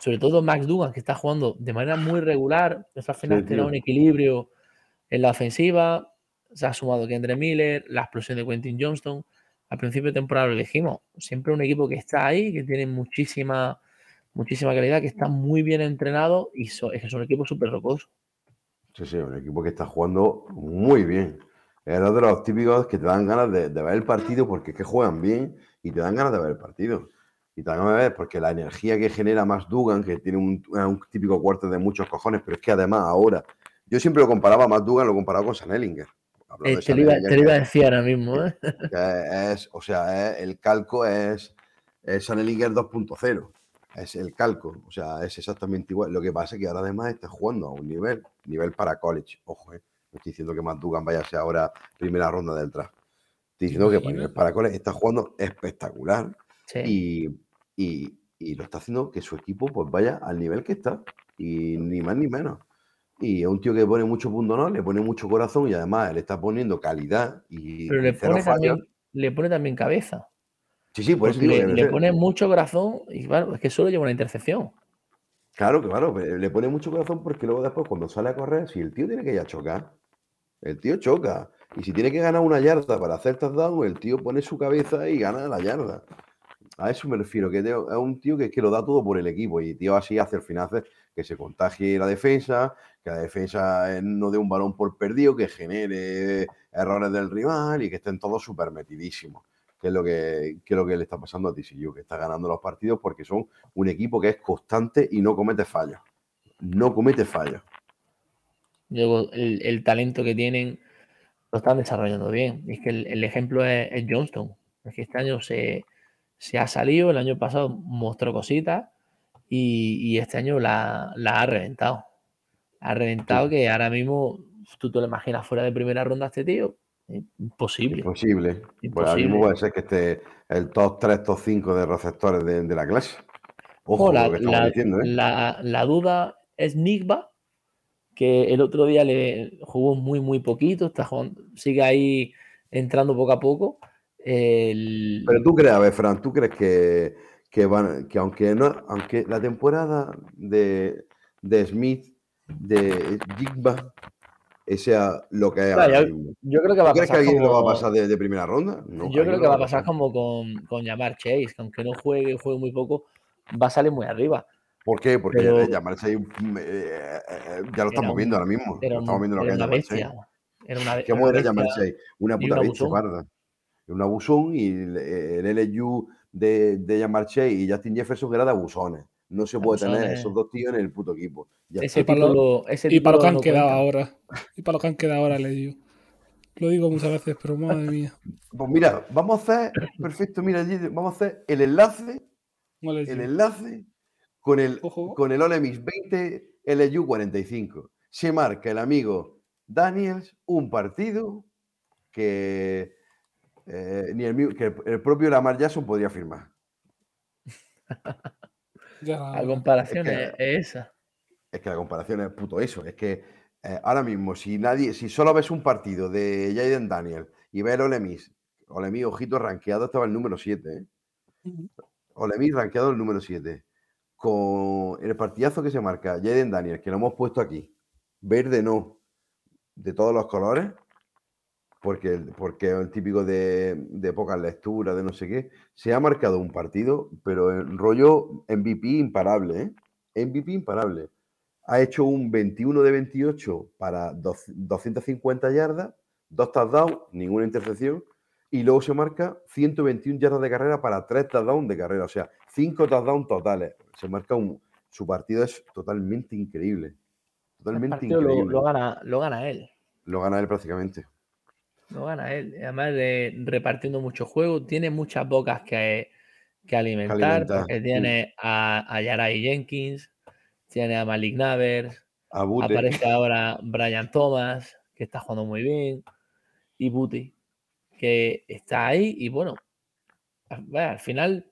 sobre todo Max Dugan, que está jugando de manera muy regular, eso al final Sí, tiene un equilibrio en la ofensiva, se ha sumado Kendra Miller, la explosión de Quentin Johnston. Al principio de temporada lo dijimos, siempre un equipo que está ahí, que tiene muchísima, muchísima calidad, que está muy bien entrenado y so- es que son equipos súper rocosos. Sí, sí, un equipo que está jugando muy bien. Era de los típicos que te dan ganas de, de ver el partido porque es que juegan bien y te dan ganas de ver el partido. Y te dan ganas de ver porque la energía que genera más Dugan, que tiene un, un típico cuarto de muchos cojones, pero es que además ahora, yo siempre lo comparaba a más Dugan, lo comparaba con Sanellinger. Eh, te, lo iba, te iba a decir ahora mismo, ¿eh? [laughs] es, o sea, es- el calco es, es Sanellinger 2.0. Es el calco, o sea, es exactamente igual. Lo que pasa es que ahora además está jugando a un nivel, nivel para college. Ojo, eh. No estoy diciendo que Matt Dugan vaya a ser ahora primera ronda del draft. Estoy diciendo que para, para college está jugando espectacular Sí. y, y- y lo está haciendo que su equipo pues vaya al nivel que está. Y ni más ni menos. Y es un tío que pone mucho punto no, le pone mucho corazón y además le está poniendo calidad y Pero le pone, también, le pone también cabeza. Sí, sí, por eso digo le, pone mucho corazón y claro, es que solo lleva una intercepción. Claro, claro, le pone mucho corazón porque luego después cuando sale a correr, si el tío tiene que ir a chocar, el tío choca. Y si tiene que ganar una yarda para hacer touchdown, el tío pone su cabeza y gana la yarda. A eso me refiero, que es un tío que, que lo da todo por el equipo y tío así hace al final que se contagie la defensa, que la defensa eh, no dé un balón por perdido, que genere errores del rival y que estén todos súper metidísimos. Que es, lo que, que lo que le está pasando a TCU, que está ganando los partidos porque son un equipo que es constante y no comete fallos. No comete fallos. Luego, el, el talento que tienen lo están desarrollando bien. Y es que el, el ejemplo es, es Johnston. Es que este año se, se ha salido, el año pasado mostró cositas y, y este año la, la ha reventado. Ha reventado que ahora mismo tú te lo imaginas fuera de primera ronda a este tío. Imposible. Imposible. Pues ahora mismo Imposible. puede ser que esté el top 3, top 5 de receptores de, de la clase. Ojo Ojo, la, lo que estamos la- diciendo, ¿eh? la- la duda es Nigba, que el otro día le jugó muy, muy poquito, está jugando- sigue ahí entrando poco a poco. El- Pero tú crees, a ver, Fran, ¿tú crees que, que van, que aunque no, aunque la temporada de, de Smith, de Jigba, sea lo que es Claro, yo- creo que va ¿Tú a crees que pasar alguien lo va a pasar de, de primera ronda? No, yo creo que va a pasar como con, con llamar Chase, que aunque no juegue, juegue muy poco, va a salir muy arriba. ¿Por qué? Porque Pero- eh, mm, eh, eh, eh, ya lo estamos un- viendo ahora mismo. Lo estamos viendo lo que una bestia. Era una, ¿Cómo una era Chase? Una puta un bestia parda. Un abusón y el, el LSU de, de Yamal Chase y Justin Jefferson era de abusones. No se puede tener esos dos tíos en el puto equipo. Ya Ese título, ese Y para lo que han quedado cuenta. ahora. Y para lo que han quedado ahora, le digo. Lo digo muchas veces, pero madre [laughs] mía. Pues mira, vamos a hacer, perfecto, mira, vamos a hacer el enlace, el enlace con el, Ojo. con el Ole Mix 20 LSU 45. Se marca el amigo Daniels un partido que, eh, ni el, que el propio Lamar Jackson podría firmar. [laughs] Ya, La comparación Es es, que- es esa. Es que la comparación es puto eso. Es que eh, ahora mismo, si nadie, si solo ves un partido de Jaden Daniel y ves el Ole Miss, Ole Miss, ojito, rankeado estaba el número 7. ¿eh? Ujú. Ole Miss rankeado el número 7. Con el partidazo que se marca Jaden Daniel, que lo hemos puesto aquí, verde no, de todos los colores, porque, porque es el típico de, de pocas lecturas, de no sé qué, se ha marcado un partido, pero en rollo MVP imparable, ¿eh? MVP imparable. Ha hecho un 21 de 28 para dos- 250 yardas, dos touchdowns, ninguna intercepción, y luego se marca 121 yardas de carrera para tres touchdowns de carrera, o sea, cinco touchdowns totales. Se marca un. Su partido es totalmente increíble. Totalmente lo, increíble. lo gana, lo gana él. Lo gana él prácticamente. Lo gana él. Además de repartiendo mucho juego, tiene muchas bocas que, que alimentar, porque sí. tiene a, a Yarai Jenkins, tiene a Malik Navers, aparece ahora Brian Thomas, que está jugando muy bien, y Buti, que está ahí y bueno, al final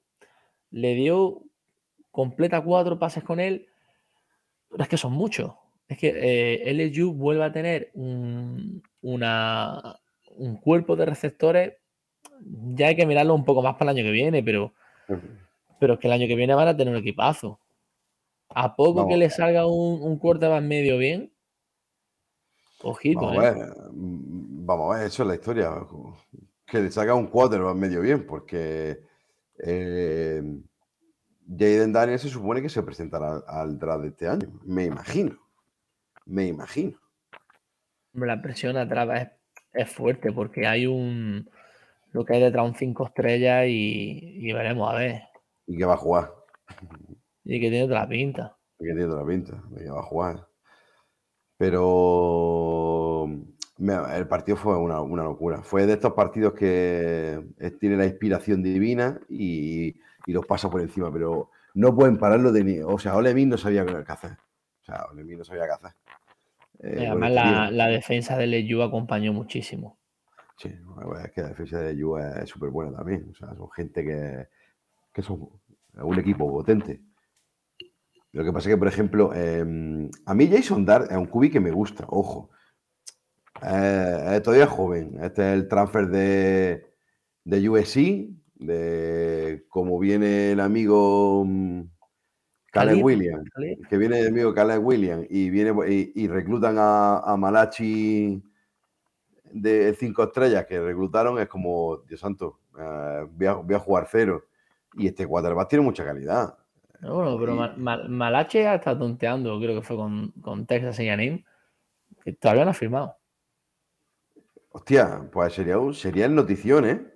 le dio completa cuatro pases con él, pero es que son muchos. Es que eh, LSU vuelve a tener un, una- un cuerpo de receptores, ya hay que mirarlo un poco más para el año que viene, pero, pero es que el año que viene van a tener un equipazo. A poco que le salga un, un quarterback medio bien, ojito, Vamos ¿eh? a ver, mm, vamos a ver, eso es la historia. Que le saca un quarterback medio bien, porque eh, Jaden Daniel se supone que se presentará al draft de este año. Me imagino. Me imagino. La presión atrás es, es fuerte porque hay un. Lo que hay detrás un 5 estrellas y, y veremos a ver. Y que va a jugar. [laughs] Y que tiene otra pinta. Que tiene la pinta. de que va a jugar. Pero el partido fue una, una locura. Fue de estos partidos que eh, tiene la inspiración divina y, y los pasa por encima, pero no pueden pararlo de ni. O sea, Ole Miss no sabía qué hacer. O sea, Ole Miss no sabía qué hacer. Eh, además, este la, la defensa de LSU acompañó muchísimo. Sí, es que la defensa de Yu es súper buena también. O sea, son gente que, que son un equipo potente. Lo que pasa es que, por ejemplo, eh, a mí Jason Dart es un cubi que me gusta, ojo. Eh, es todavía joven. Este es el transfer de, de USC, de como viene el amigo mm, Caleb Williams, que viene el amigo Caleb Williams y, viene, y, y reclutan a, a Malachi de cinco estrellas que reclutaron, es como, Dios santo, eh, voy, a, voy a jugar cero. Y este quarterback tiene mucha calidad. Bueno, pero Y- Ma- Ma- Malache ha estado tonteando, creo que fue con, con Texas A&M, que todavía no ha firmado. Hostia, pues sería, un- sería el notición, ¿eh?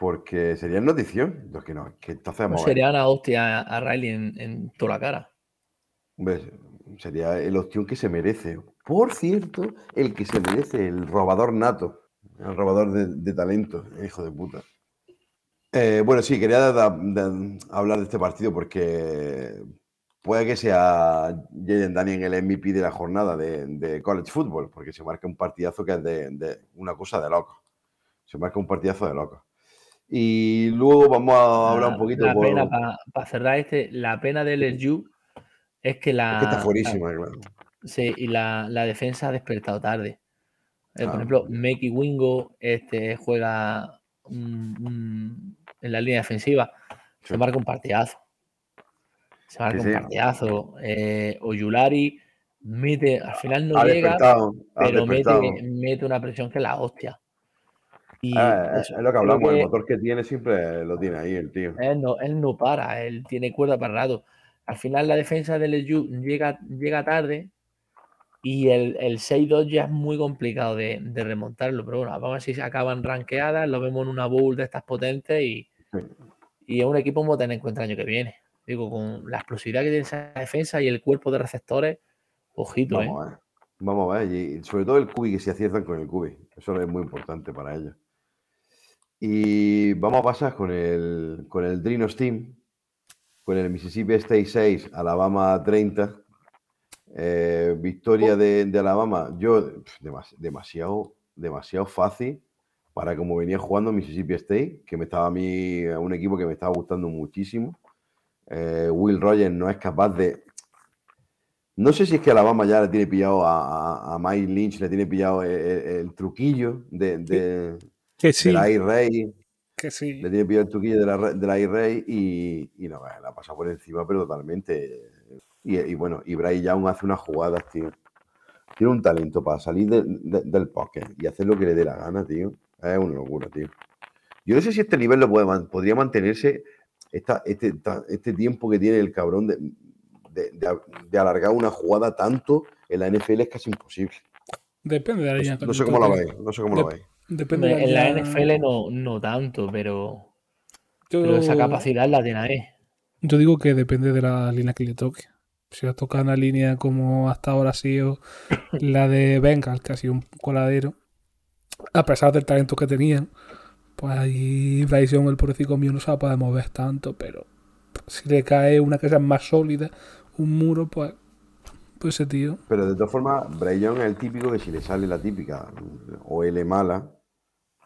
Porque sería el notición. Lo que no, que entonces Pues sería una hostia a Riley en, en toda la cara. Hombre, sería el opción que se merece. Por cierto, el que se merece, el robador nato, el robador de, de talento, hijo de puta. Eh, bueno, sí, quería da- da- hablar de este partido porque puede que sea Jaden Daniel el MVP de la jornada de, de college football, porque se marca un partidazo que es de, de una cosa de loco. Se marca un partidazo de loco. Y luego vamos a hablar un poquito La por- pena, para cerrar este, la pena del LSU es que la, es que está fuerísima, claro. Sí, y la, la defensa ha despertado tarde. Eh, Ah, por ejemplo. Meki Wingo este, juega un- un- en la línea defensiva. Se marca un partidazo. Se marca Sí, un sí. partidazo. Eh, Oyulari mete, al final no Ha llega, pero mete, mete una presión que es la hostia. Y Ah, es, eso, es lo que hablamos, que el motor que tiene siempre lo tiene ahí el tío. él no, él no para, él tiene cuerda para rato. Al final la defensa del LSU llega, llega tarde y el, el 6-2 ya es muy complicado de, de remontarlo. Pero bueno, vamos a ver si se acaban ranqueadas, lo vemos en una bowl de estas potentes y, Sí. y es un equipo muy tener en cuenta el año que viene. Digo, con la explosividad que tiene esa defensa y el cuerpo de receptores, ojito, ¿eh? Vamos a ver. Vamos a ver. Y sobre todo el cubi, que se aciertan con el cubi. Eso es muy importante para ellos. Y vamos a pasar con el, con el Drinos Team, con el Mississippi State 6, Alabama 30. Eh, victoria de, de Alabama. Yo, demas- demasiado, demasiado fácil para como venía jugando Mississippi State, que me estaba a mí, un equipo que me estaba gustando muchísimo. Eh, Will Rogers no es capaz de. No sé si es que Alabama ya le tiene pillado a, a, a Mike Lynch, le tiene pillado el, el- el truquillo de, de, Que sí, de la I-Ray, que sí. le tiene pillado el truquillo de la, re- de la I-Ray y, y no, la ha pasado por encima, pero totalmente. Y, y bueno, y Bryce Young hace unas jugadas, tío. Tiene un talento para salir de- de- del pocket y hacer lo que le dé la gana, tío. Es una locura, tío. Yo no sé si este nivel lo puede podría mantenerse esta- este, esta- este tiempo que tiene el cabrón de, de- de- de alargar una jugada tanto en la NFL es casi imposible. Depende de la línea. no sé cómo lo toques. veis, no sé cómo lo veis. Depende de En la NFL no, no tanto, pero, Yo- pero esa capacidad la tiene ahí. Yo digo que depende de la línea que le toque. Si os toca una línea como hasta ahora ha sido [coughs] la de Bengals, que ha sido un coladero, a pesar del talento que tenían, pues ahí Bryce Young, el pobrecito mío, no se va a poder mover tanto, pero si le cae una que sea más sólida, un muro, pues, pues ese tío. Pero de todas formas, Brayon es el típico que si le sale la típica OL mala,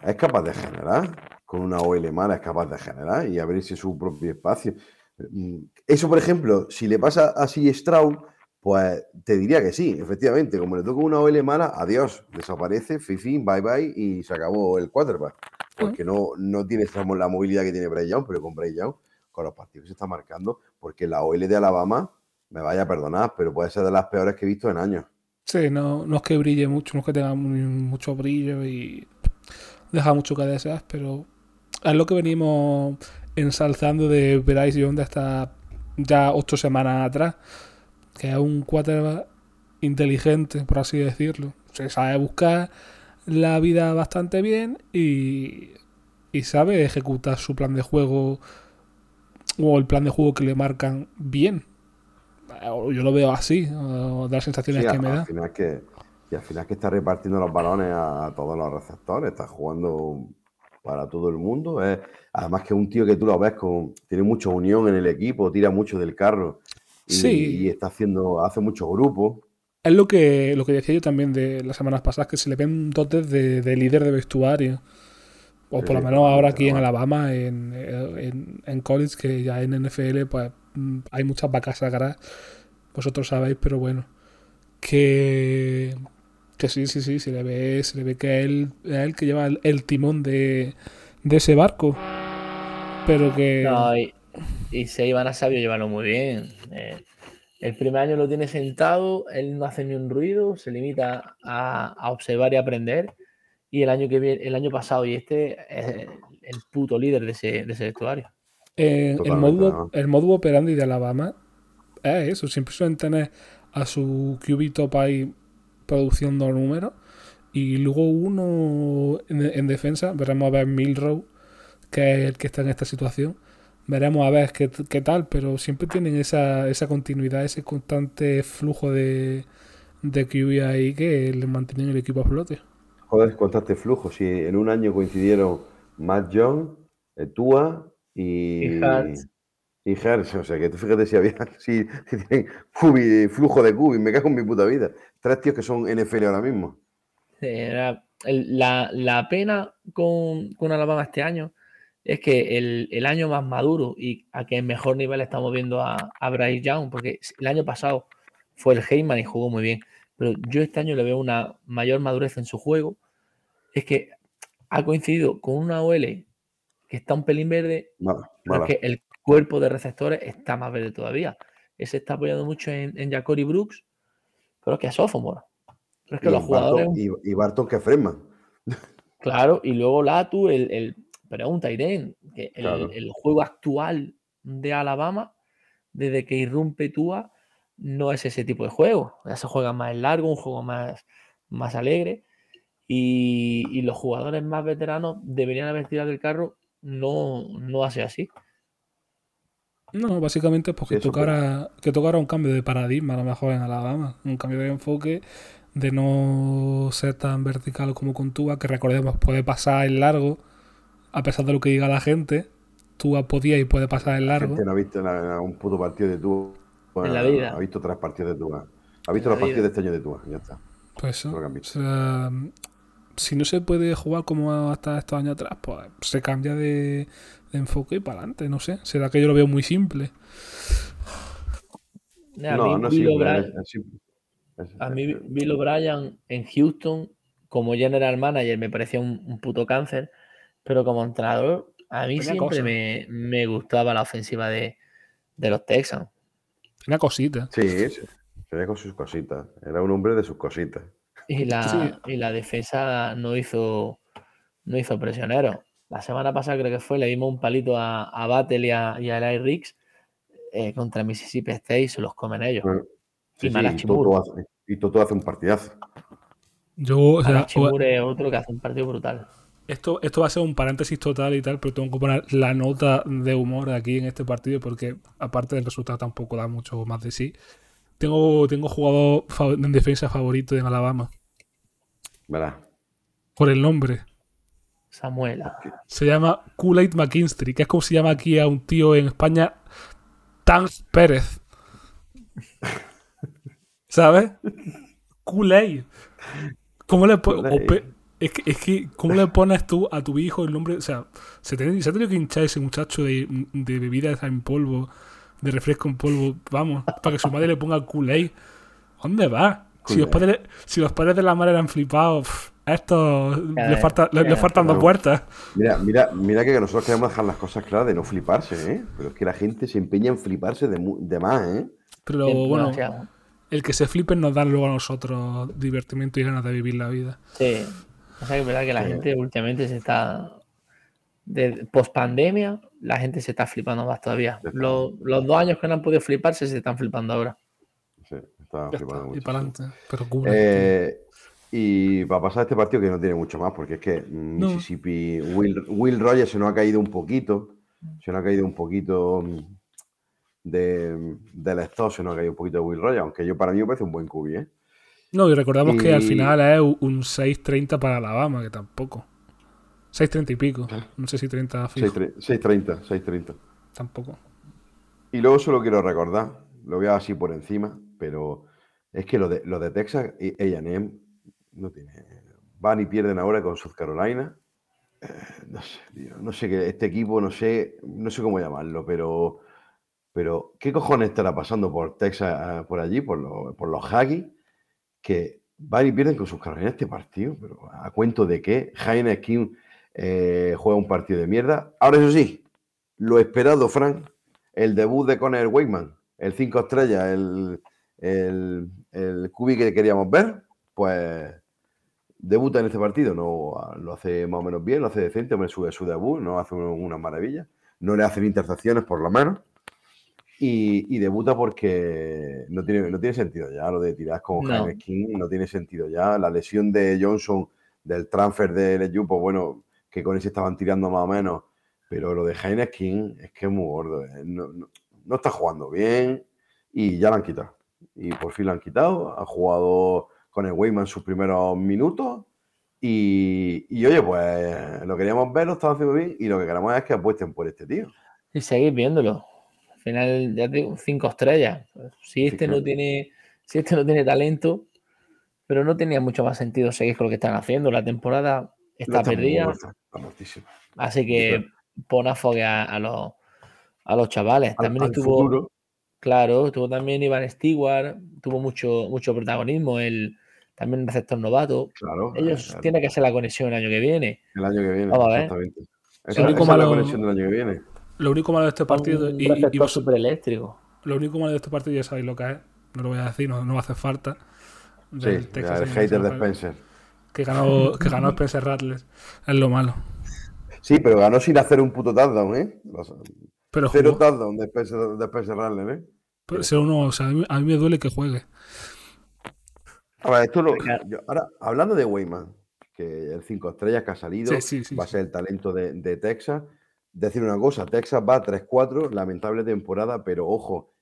es capaz de generar. Con una OL mala es capaz de generar y abrirse su propio espacio. Mm, Eso, por ejemplo, si le pasa así a Stroud, pues te diría que sí, efectivamente. Como le toca una OL mala, adiós, desaparece, fifín, bye bye y se acabó el quarterback. Porque no, no tiene la movilidad que tiene Bray Young, pero con Bray Young, con los partidos que se está marcando, porque la OL de Alabama, me vaya a perdonar, pero puede ser de las peores que he visto en años. Sí, no, no es que brille mucho, no es que tenga muy- mucho brillo y deja mucho que desear, pero es lo que venimos ensalzando de Bryce Young de hasta ya ocho semanas atrás, que es un quarterback inteligente, por así decirlo. Se sabe buscar la vida bastante bien y, y sabe ejecutar su plan de juego o el plan de juego que le marcan bien. Yo lo veo así, de las sensaciones Sí, que me al da. final que, y al final que está repartiendo los balones a, a todos los receptores, está jugando para todo el mundo. es- además que es un tío que tú lo ves con, tiene mucha unión en el equipo, tira mucho del carro y, Sí. y está haciendo, hace muchos grupos. Es lo que, lo que decía yo también de las semanas pasadas, que se le ven dotes de, de líder de vestuario. O Sí, por lo menos ahora aquí en Alabama, en, en, en college, que ya en NFL pues mm, hay muchas vacas sagradas. Vosotros sabéis, pero bueno. Que, que sí, sí, sí, se le ve, se le ve que es él, es él que lleva el, el timón de, de ese barco. Pero que... No, y, y se iban a sabio llevarlo muy bien. Eh, el primer año lo tiene sentado, él no hace ni un ruido, se limita a, a observar y aprender. Y el año que viene, el año pasado y este es el puto líder de ese, de ese vestuario. Eh, el, modo, el modo operandi de Alabama es eso. Siempre suelen tener a su QB top ahí produciendo números. Y luego uno en, en defensa, veremos a ver Milrow, que es el que está en esta situación. Veremos a ver qué, qué tal, pero siempre tienen esa, esa continuidad, ese constante flujo de, de QB ahí que le mantienen el equipo a flote. Joder, contaste flujo. Si en un año coincidieron Matt Young, eh, Tua y, Y Hurts. O sea, que tú fíjate si había [laughs] si, si tienen cubi- flujo de cubi, me cago en mi puta vida. Tres tíos que son NFL ahora mismo. Era- la, la pena con, con Alabama este año es que el, el año más maduro y a que en mejor nivel estamos viendo a, a Bryce Young, porque el año pasado fue el Heyman y jugó muy bien, pero yo este año le veo una mayor madurez en su juego, es que ha coincidido con una OL que está un pelín verde, Mala, mala. que el cuerpo de receptores está más verde todavía. Ese está apoyando mucho en, en Jacory Brooks, pero es que es sophomore. Pero es que y, los jugadores... Barton, y, y Barton que Freeman. Claro, y luego Latu, el, el pregunta Irene, que el, Claro. el juego actual de Alabama, desde que irrumpe Tua, no es ese tipo de juego. Ya se juega más largo, un juego más, más alegre. Y, y los jugadores más veteranos deberían haber tirado del carro. No, no hace así. No, básicamente es porque Sí, eso tocara, que tocara un cambio de paradigma a lo mejor en Alabama, un cambio de enfoque de no ser tan vertical como con Tua, que recordemos puede pasar en largo, a pesar de lo que diga la gente, Tua podía y puede pasar en La largo. gente no ha visto un puto partido de Tua. En la vida. Ha visto tres partidos de Tua. Ha visto los la partidos de este año de Tua. Ya está. Pues eso. O sea, si no se puede jugar como hasta estos años atrás, pues se cambia de, de enfoque y para adelante, no sé. Será que yo lo veo muy simple. A no, mí, no Bill O'Brien- A mí, Bill O'Brien en Houston, como general manager, me parecía un, un puto cáncer, pero como entrenador, a mí Tenía siempre me, me gustaba la ofensiva de, de los Texans. Una cosita. Sí, ve con sus cositas. Era un hombre de sus cositas. Y la, Sí. y la defensa no hizo, no hizo prisionero. La semana pasada creo que fue, le dimos un palito a, a Battle y a, y a Eli Riggs eh, contra Mississippi State y se los comen ellos. Sí, Y sí, y Toto hace, y Toto hace un partidazo. Yo, o sea, o- es otro que hace un partido brutal. Esto, esto va a ser un paréntesis total y tal, pero tengo que poner la nota de humor aquí en este partido porque, aparte del resultado, tampoco da mucho más de sí. Tengo, tengo jugador en defensa favorito en Alabama. Verás. Por el nombre. Samuela. Se llama Kool-Aid McKinstry, que es como se llama aquí a un tío en España, Tan Pérez. ¿Sabes? Kool-Aid. ¿Cómo le po- Kool-Aid. o pe- es, que, es que, ¿cómo le pones tú a tu hijo el nombre? O sea, se, tiene- se ha tenido que hinchar ese muchacho de, de bebidas en polvo, de refresco en polvo, vamos, para que su madre le ponga Kool-Aid. ¿Dónde va? Si los, padres, si los padres de la madre eran flipados, a estos Ya, le, falta- le- le ya, faltan dos puertas. Mira, mira, mira que nosotros queremos dejar las cosas claras de no fliparse, ¿eh? Pero es que la gente se empeña en fliparse de, más, ¿eh? Pero Bien, bueno, demasiado. el que se flipen nos da luego a nosotros divertimiento y ganas de vivir la vida. Sí. O sea que es verdad que la Sí. gente últimamente se está. De, post pandemia, la gente se está flipando más todavía. Los, los dos años que no han podido fliparse se están flipando ahora. Sí, Ya flipando está, y mucho, para adelante. Pero cool. Eh, y para pasar este partido que no tiene mucho más, porque es que No. Mississippi, Will, Will Rogers se nos ha caído un poquito, se nos ha caído un poquito de, del stock, se nos ha caído un poquito de Will Rogers, aunque yo para mí me parece un buen cubi, ¿eh? No, y recordamos que al final es un 6.30 para Alabama, que tampoco. 6.30 y pico. No sé si 30 fijo. 6.30, 6.30, 6.30. Tampoco. Y luego solo quiero recordar, lo voy a así por encima, pero es que lo de, lo de Texas y AM no tiene. Van y pierden ahora con South Carolina. Eh, no sé, no sé qué, este equipo, no sé, no sé cómo llamarlo, pero, pero ¿qué cojones estará pasando por Texas, eh, por allí, por, los- por los Haggies, que van y pierden con sus Carolina este partido? Pero ¿a cuento de qué? Jaime King eh, juega un partido de mierda. Ahora, eso sí, lo esperado, Frank, el debut de Conor Wakeman, el 5 estrellas, el, el, el cubi que queríamos ver, pues debuta en este partido, no lo hace más o menos bien, lo hace decente, hombre, su, su debut, no hace un- una maravilla, no le hacen intercepciones por lo menos, y, y debuta porque no tiene, no tiene sentido ya lo de tirar con No. Jaime King, no tiene sentido ya, la lesión de Johnson del transfer de LSU, pues bueno, que con ese estaban tirando más o menos, pero lo de Jaime King es que es muy gordo, eh, no, no- no está jugando bien y ya lo han quitado. Y por fin lo han quitado, ha jugado con el Weyman sus primeros minutos y, y, oye, pues lo queríamos ver, lo están haciendo bien y lo que queremos es que apuesten por este tío. Y seguir viéndolo. Al final, ya te digo, cinco estrellas. Si este no claro. tiene, si este no tiene talento, pero no tenía mucho más sentido seguir con lo que están haciendo. La temporada está perdida. está. Así que pon a foguear a los, a los chavales. Al- También al estuvo, futuro, claro, estuvo también Iván Stewart, tuvo mucho, mucho protagonismo, el, también el receptor novato. claro. Ellos eh, tienen que hacer la conexión el año que viene. El año que viene, Vamos a ver. exactamente. Lo Esa, único esa es la malo- conexión del año que viene. Lo único malo de este partido. Un Y, y- vos- súper eléctrico. lo único malo de este partido ya sabéis lo que es. No lo voy a decir, no, no va a hacer falta. Sí, Texas el hater de que- Spencer. Que ganó, que ganó Spencer Rattles. Es lo malo. Sí, pero ganó sin hacer un puto touchdown, ¿eh? Pero Cero touchdown de Spencer, de Spencer Rattler, ¿eh? pero ser uno, o sea, a, mí, a mí me duele que juegue. Esto lo- yo- ahora, hablando de Weyman, que el 5 estrellas que ha salido, Sí, sí, sí, va a ser el talento de, de Texas. Decir una cosa, Texas va 3-4, lamentable temporada, pero ojo,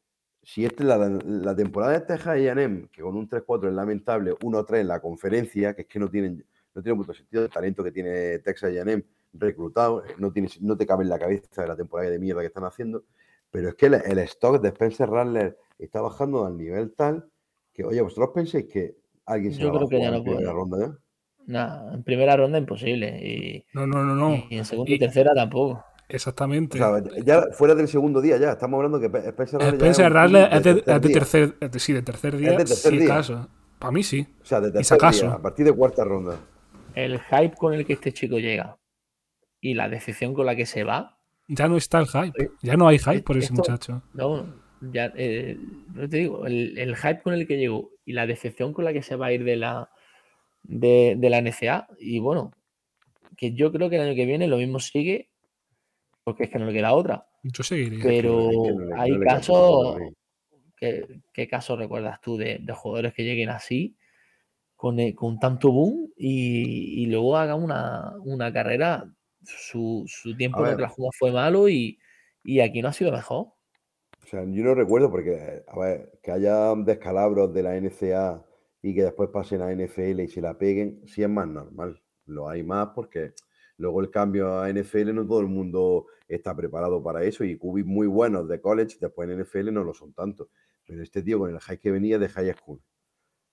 si esta es la, la temporada de Texas A&M, que con un 3-4 es lamentable, 1-3 en la conferencia, que es que no tienen, no tiene mucho sentido el talento que tiene Texas A&M reclutado, no, tiene, no te cabe en la cabeza de la temporada de mierda que están haciendo, pero es que el, el stock de Spencer Rattler está bajando al nivel tal que, oye, ¿vosotros pensáis que alguien se Yo la creo a que ya no en primera puede. ronda? Nada, en primera ronda imposible. Y, No, no, no, no. y en segunda y Y- tercera tampoco. Exactamente. O sea, ya fuera del segundo día ya, estamos hablando que Pe- Spencer Rattler es Spencer Rattler es de, tercer es de día. tercer, es de- sí, de tercer día, de tercer si día. acaso. Para mí sí. O sea, de tercer día, a partir de cuarta ronda. El hype con el que este chico llega y la decepción con la que se va, Ya no está el hype. Ya no hay hype es- por ese esto- muchacho. no, ya, eh, no te digo, el, el hype con el que llegó y la decepción con la que se va a ir de la, de, de la NCA, y bueno, que yo creo que el año que viene lo mismo sigue, porque es que no le queda otra. Yo seguiría. Pero no hay no casos, ¿qué, qué casos recuerdas tú de, de jugadores que lleguen así, con, eh, con tanto boom y, y luego haga una, una carrera. Su, su tiempo en ver. Oklahoma fue malo y, y aquí no ha sido mejor. O sea, yo no recuerdo porque, a ver, que haya descalabros de la NCA y que después pasen a NFL y se la peguen, sí es más normal. Lo hay más porque luego el cambio a NFL no todo el mundo está preparado para eso y cubis muy buenos de college, después en NFL no lo son tanto. Pero este tío con el high que venía de high school,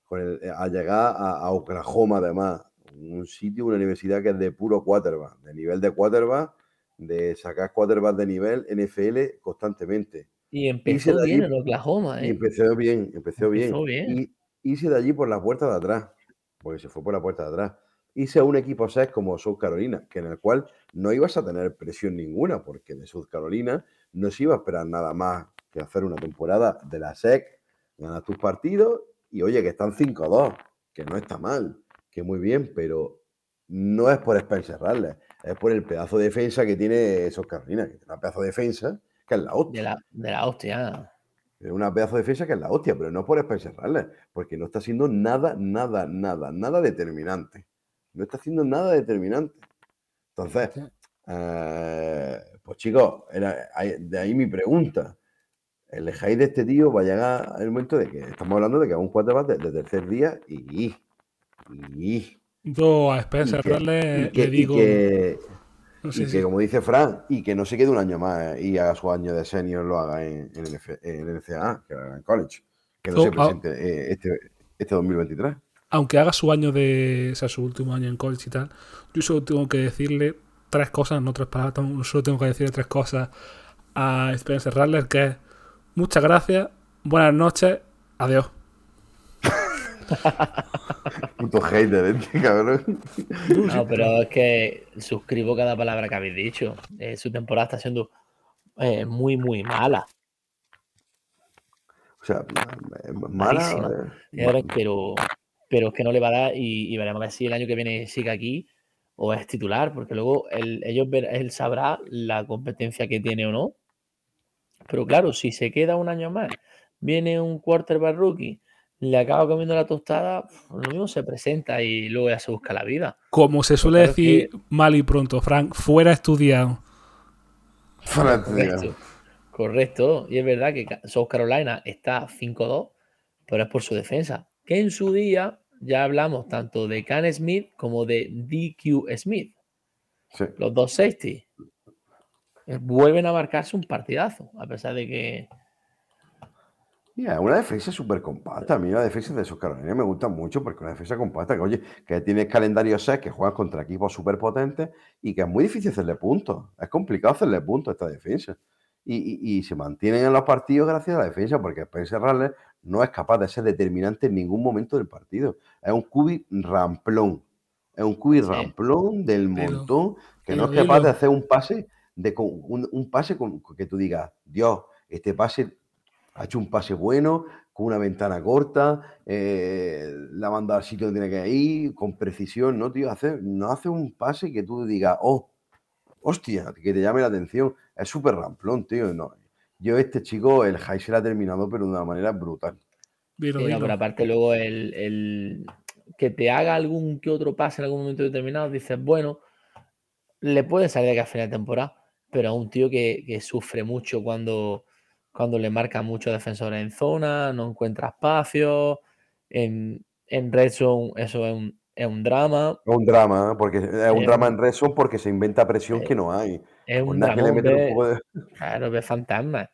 con el, a llegar a, a Oklahoma además, un sitio, una universidad que es de puro quarterback, de nivel de quarterback, de sacar quarterback de nivel NFL constantemente. Y empezó bien allí- en Oklahoma, Y ¿eh? empezó bien, empezó bien. Empezó bien. Y irse de allí por la puerta de atrás, porque se fue por la puerta de atrás. Irse a un equipo 6 como South Carolina, que en el cual no ibas a tener presión ninguna, porque de South Carolina no se iba a esperar nada más que hacer una temporada de la SEC, ganar tus partidos y oye, que están 5-2, que no está mal, que muy bien, pero no es por Spencer Rattler, es por el pedazo de defensa que tiene South Carolina, que tiene una pedazo de defensa que es la hostia. De la, de la hostia. Es una pedazo de defensa que es la hostia, pero no por Spencer Rattler, porque no está haciendo nada, nada, nada, nada determinante. No está haciendo nada determinante. Entonces, eh, pues chicos, era, de ahí mi pregunta. El high de este tío va a llegar el momento de que estamos hablando de que es un quarterback de, de tercer día y, y, Yo a y Spencer que, y que- le y digo. que- no y sé que, como dice Fran, y que no se quede un año más eh, y haga su año de senior, lo haga en, en el, F- en el NCAA, que lo haga en college. Que no Oh, se ah. presente eh, este, este 2023. aunque haga su año de. O sea, su último año en college y tal, yo solo tengo que decirle tres cosas, no tres palabras, solo tengo que decirle tres cosas a Spencer Rattler, que es muchas gracias, buenas noches, adiós. [laughs] Puto hater, este cabrón. No, pero es que suscribo cada palabra que habéis dicho. Eh, su temporada está siendo eh, muy, muy mala. O sea, mala. Eh, ahora, pero, pero es que no le va a dar y, y veremos a ver si el año que viene sigue aquí o es titular, porque luego él, ellos ver- él sabrá la competencia que tiene o no. Pero claro, si se queda un año más, viene un quarterback rookie, le acaba comiendo la tostada, lo mismo se presenta y luego ya se busca la vida. Como se suele claro decir mal y pronto, Frank, fuera estudiado. fuera de Correcto. Y es verdad que South Carolina está 5-2, pero es por su defensa. Que en su día ya hablamos tanto de Can Smith como de DQ Smith, Sí. los dos safety. Eh, Vuelven a marcarse un partidazo, a pesar de que. Mira, una defensa súper compacta. A mí la defensa de esos Carolina me gusta mucho porque una defensa compacta que, oye, que tienes calendario set, que juegas contra equipos súper potentes y que es muy difícil hacerle puntos. Es complicado hacerle puntos a esta defensa. Y, y- y se mantienen en los partidos gracias a la defensa porque Spencer Rattler no es capaz de ser determinante en ningún momento del partido. Es un cubi ramplón. Es un cubi Sí. ramplón del montón que no es capaz de hacer un pase de un, un pase con que tú digas, Dios, este pase ha hecho un pase bueno, con una ventana corta, eh, la ha mandado al sitio donde tiene que ir, con precisión, ¿no, tío? Hace, no hace un pase que tú digas, oh, hostia, que te llame la atención. Es súper ramplón, tío. No. Yo, este chico, el high se lo ha terminado, pero de una manera brutal. Sí, no, pero aparte, luego el, el que te haga algún que otro pase en algún momento determinado, dices, bueno, le puede salir de que a final de temporada, pero a un tío que, que sufre mucho cuando, cuando le marca muchos defensores en zona, no encuentra espacio, en, en red zone eso es un, es un drama, Es un drama, ¿eh? porque es un Eh, drama en red zone porque se inventa presión eh, que no hay. es un de. [laughs] claro, ve fantasmas.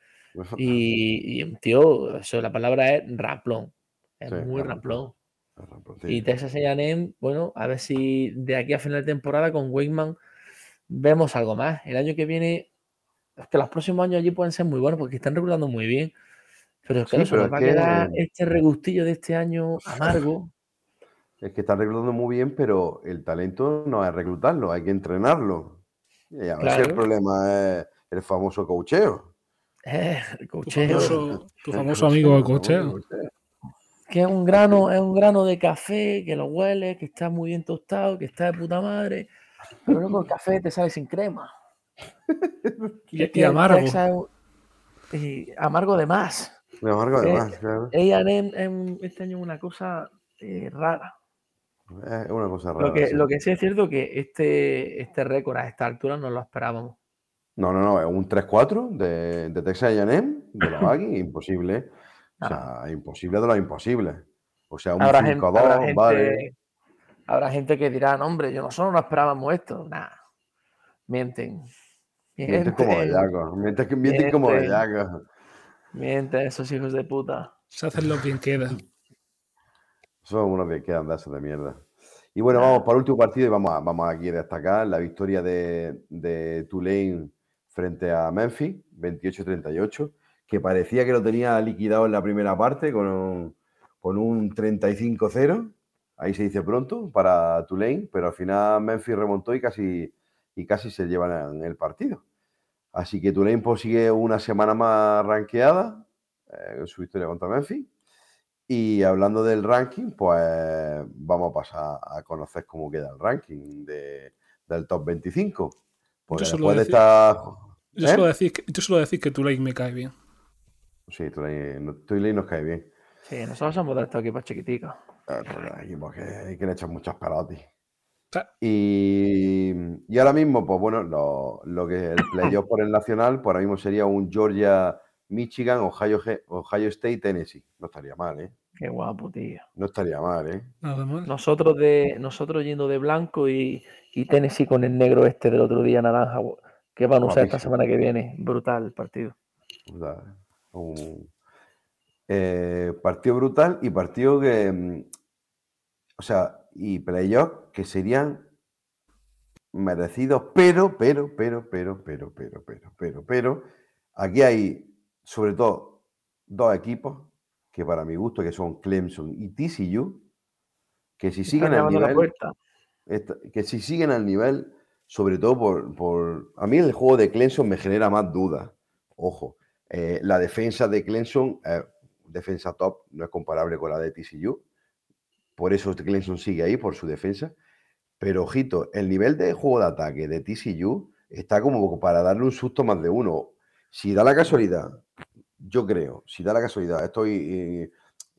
Y, y un tío, eso, la palabra es ramplón, es Sí, muy ramplón. Ramplón, Y. Texas A&M, bueno, a ver si de aquí a final de temporada con Wakeman vemos algo más. El año que viene, es que los próximos años allí pueden ser muy buenos porque están reclutando muy bien. Pero es que Sí, eso pero nos es va a que- quedar este regustillo de este año amargo. Es que están reclutando muy bien, pero el talento no es reclutarlo, hay que entrenarlo. Y a veces el problema es el famoso cocheo. Eh, el Tu cocheo. famoso, [laughs] tu El famoso amigo el cocheo. Que es un grano, es un grano de café, que lo huele, que está muy bien tostado, que está de puta madre. Pero luego el café te sale sin crema. [laughs] Y, y amargo. Y amargo de más. Me amargo Eh, además, claro. A&M este año es una cosa eh, rara. Es una cosa rara. Lo que, sí. lo que sí es cierto que este, este récord a esta altura no lo esperábamos. No, no, no, es un 3-4 de, de Texas A&M, de los [laughs] Aggies, imposible. O sea, imposible de lo imposible. O sea, un Habrá gente, habrá, 5-2, gente, vale. habrá gente que dirá, no, hombre, yo nosotros no esperábamos esto. Nah, mienten. Mientes como Mienten, bellacos. Mientes, que- mienten como Mienten. bellacos. mienten esos hijos de puta. Se hacen los bien queda. Son unos que quedan de esos de mierda. Y bueno, vamos para el último partido y vamos, a, vamos aquí a destacar la victoria de, de Tulane frente a Memphis, 28-38, que parecía que lo tenía liquidado en la primera parte con un, con un 35-0. Ahí se dice pronto para Tulane, pero al final Memphis remontó y casi, y casi se llevan el partido. Así que Tulane pues, sigue una semana más ranqueada eh, en su victoria contra Memphis. Y hablando del ranking, pues vamos a pasar a conocer cómo queda el ranking de- del top 25. Porque Yo solo después de decir- esta. Yo ¿Eh? solo decir yo solo decir que Tulane me cae bien. Sí, Tulane, no- Tulane nos cae bien. Sí, nosotros somos de estos equipos chiquiticos. Eh, hay equipos que, que le echan muchas pelotas. Y, y ahora mismo, pues bueno, lo, lo que el [clears throat] playoff por el nacional, pues ahora mismo sería un Georgia, Michigan, Ohio, Ohio State, Tennessee. No estaría mal, ¿eh? Qué guapo, tío. No estaría mal, ¿eh? Nada mal. Nosotros de nosotros yendo de blanco y, y Tennessee con el negro este del otro día naranja que van a usar esta semana que viene. Brutal el partido. Un eh, partido brutal y partido que, mm, o sea, y playoff que serían merecidos, pero, pero, pero, pero, pero, pero, pero, pero, pero, aquí hay sobre todo dos equipos que para mi gusto que son Clemson y TCU, que si siguen al nivel, que si siguen al nivel, sobre todo por, por- A mí el juego de Clemson me genera más dudas. Ojo, eh, la defensa de Clemson, eh, defensa top, no es comparable con la de TCU. Por eso Clemson sigue ahí, por su defensa. Pero ojito, el nivel de juego de ataque de TCU está como para darle un susto más de uno. Si da la casualidad, yo creo, si da la casualidad, estoy eh,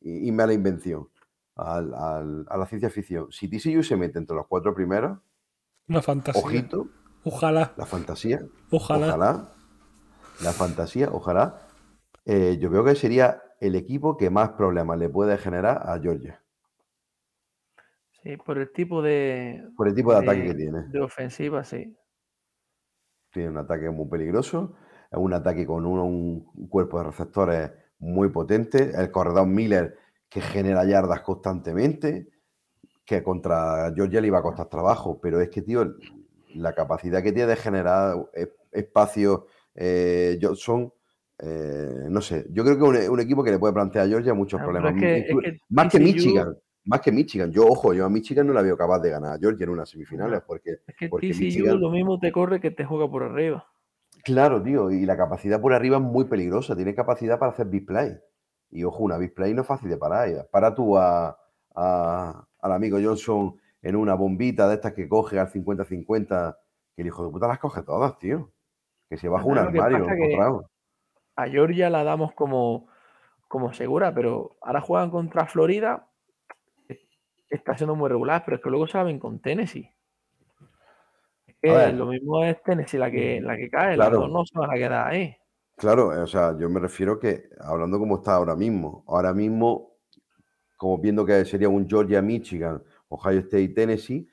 irme a la invención, al- al- a la ciencia ficción. Si TCU se mete entre los cuatro primeros, Una fantasía. ojito, Ojalá, la fantasía, ojalá. ojalá, la fantasía, ojalá, eh, yo creo que sería el equipo que más problemas le puede generar a Georgia, Sí, por el tipo de, por el tipo de ataque que tiene. de ofensiva, sí. Tiene un ataque muy peligroso, es un ataque con un, un cuerpo de receptores muy potente, el corredor Miller que genera yardas constantemente, que contra Georgia le iba a costar trabajo, pero es que, tío, la capacidad que tiene de generar eh, espacios, eh, Johnson, eh, no sé, yo creo que es un, un equipo que le puede plantear a Georgia muchos Ah, problemas. es que- es Inclu- que más que Michigan, más que Michigan. Yo, ojo, yo a Michigan no la veo capaz de ganar a Georgia en unas semifinales, porque Es que Porque TCU Michigan- lo mismo te corre que te juega por arriba. Claro, tío, y la capacidad por arriba es muy peligrosa. Tiene capacidad para hacer big play. Y ojo, una big play no es fácil de parar. Para tú a, a- al amigo Johnson en una bombita de estas que coge al 50-50, que el hijo de puta las coge todas, tío. Que se baja un armario. A Georgia la damos como, como segura, pero ahora juegan contra Florida. Está siendo muy regular, pero es que luego saben con Tennessee. Ver. lo mismo es Tennessee la que, la que cae, las Claro. dos no se van a quedar ahí. Claro, o sea, yo me refiero que, hablando como está ahora mismo, ahora mismo, como viendo que sería un Georgia-Michigan, Ohio State-Tennessee,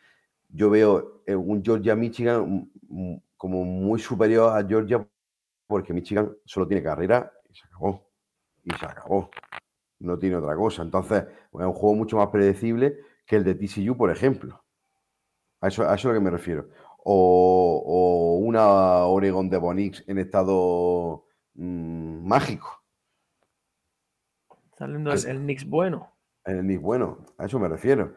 yo veo eh, un Georgia-Michigan mm, mm, como muy superior a Georgia porque Michigan solo tiene carrera y se acabó. Y se acabó. No tiene otra cosa. Entonces, es un juego mucho más predecible que el de TCU, por ejemplo. A eso, a eso es a lo que me refiero. O, o una Oregon de Bonix en estado mm, mágico. Saliendo el, el Knicks bueno. En el Nick bueno, a eso me refiero.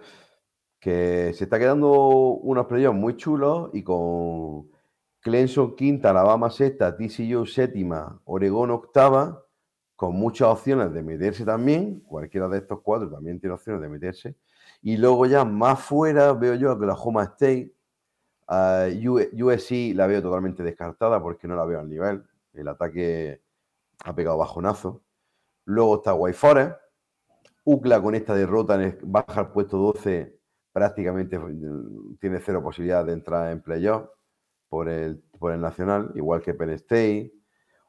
Que se está quedando unos playoffs muy chulos y con Clemson quinta, Alabama sexta, TCU séptima, Oregón octava, con muchas opciones de meterse también. Cualquiera de estos cuatro también tiene opciones de meterse. Y luego ya más fuera veo yo a Oklahoma State. a U- USC la veo totalmente descartada porque no la veo al nivel. El ataque ha pegado bajonazo. Luego está White Forest. UCLA con esta derrota baja al puesto 12 prácticamente tiene cero posibilidad de entrar en playoff por el, por el Nacional, igual que Penn State.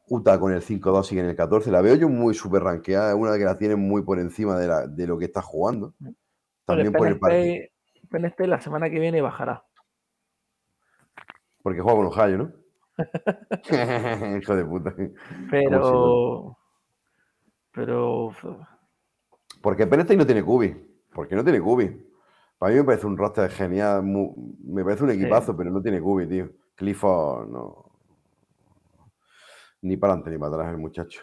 Utah con el 5-2 sigue en el 14. La veo yo muy súper ranqueada, es una que la tiene muy por encima de, la- de lo que está jugando. También por el partido, Penn State la semana que viene bajará. porque juega con Ohio, ¿no? [laughs] Hijo de puta. Pero. Pero. Porque Penn State no tiene cubi. Porque no tiene cubi. Para mí me parece un roster genial. me parece un equipazo, pero no tiene cubi, tío. Clifford no. Ni para adelante ni para atrás el muchacho.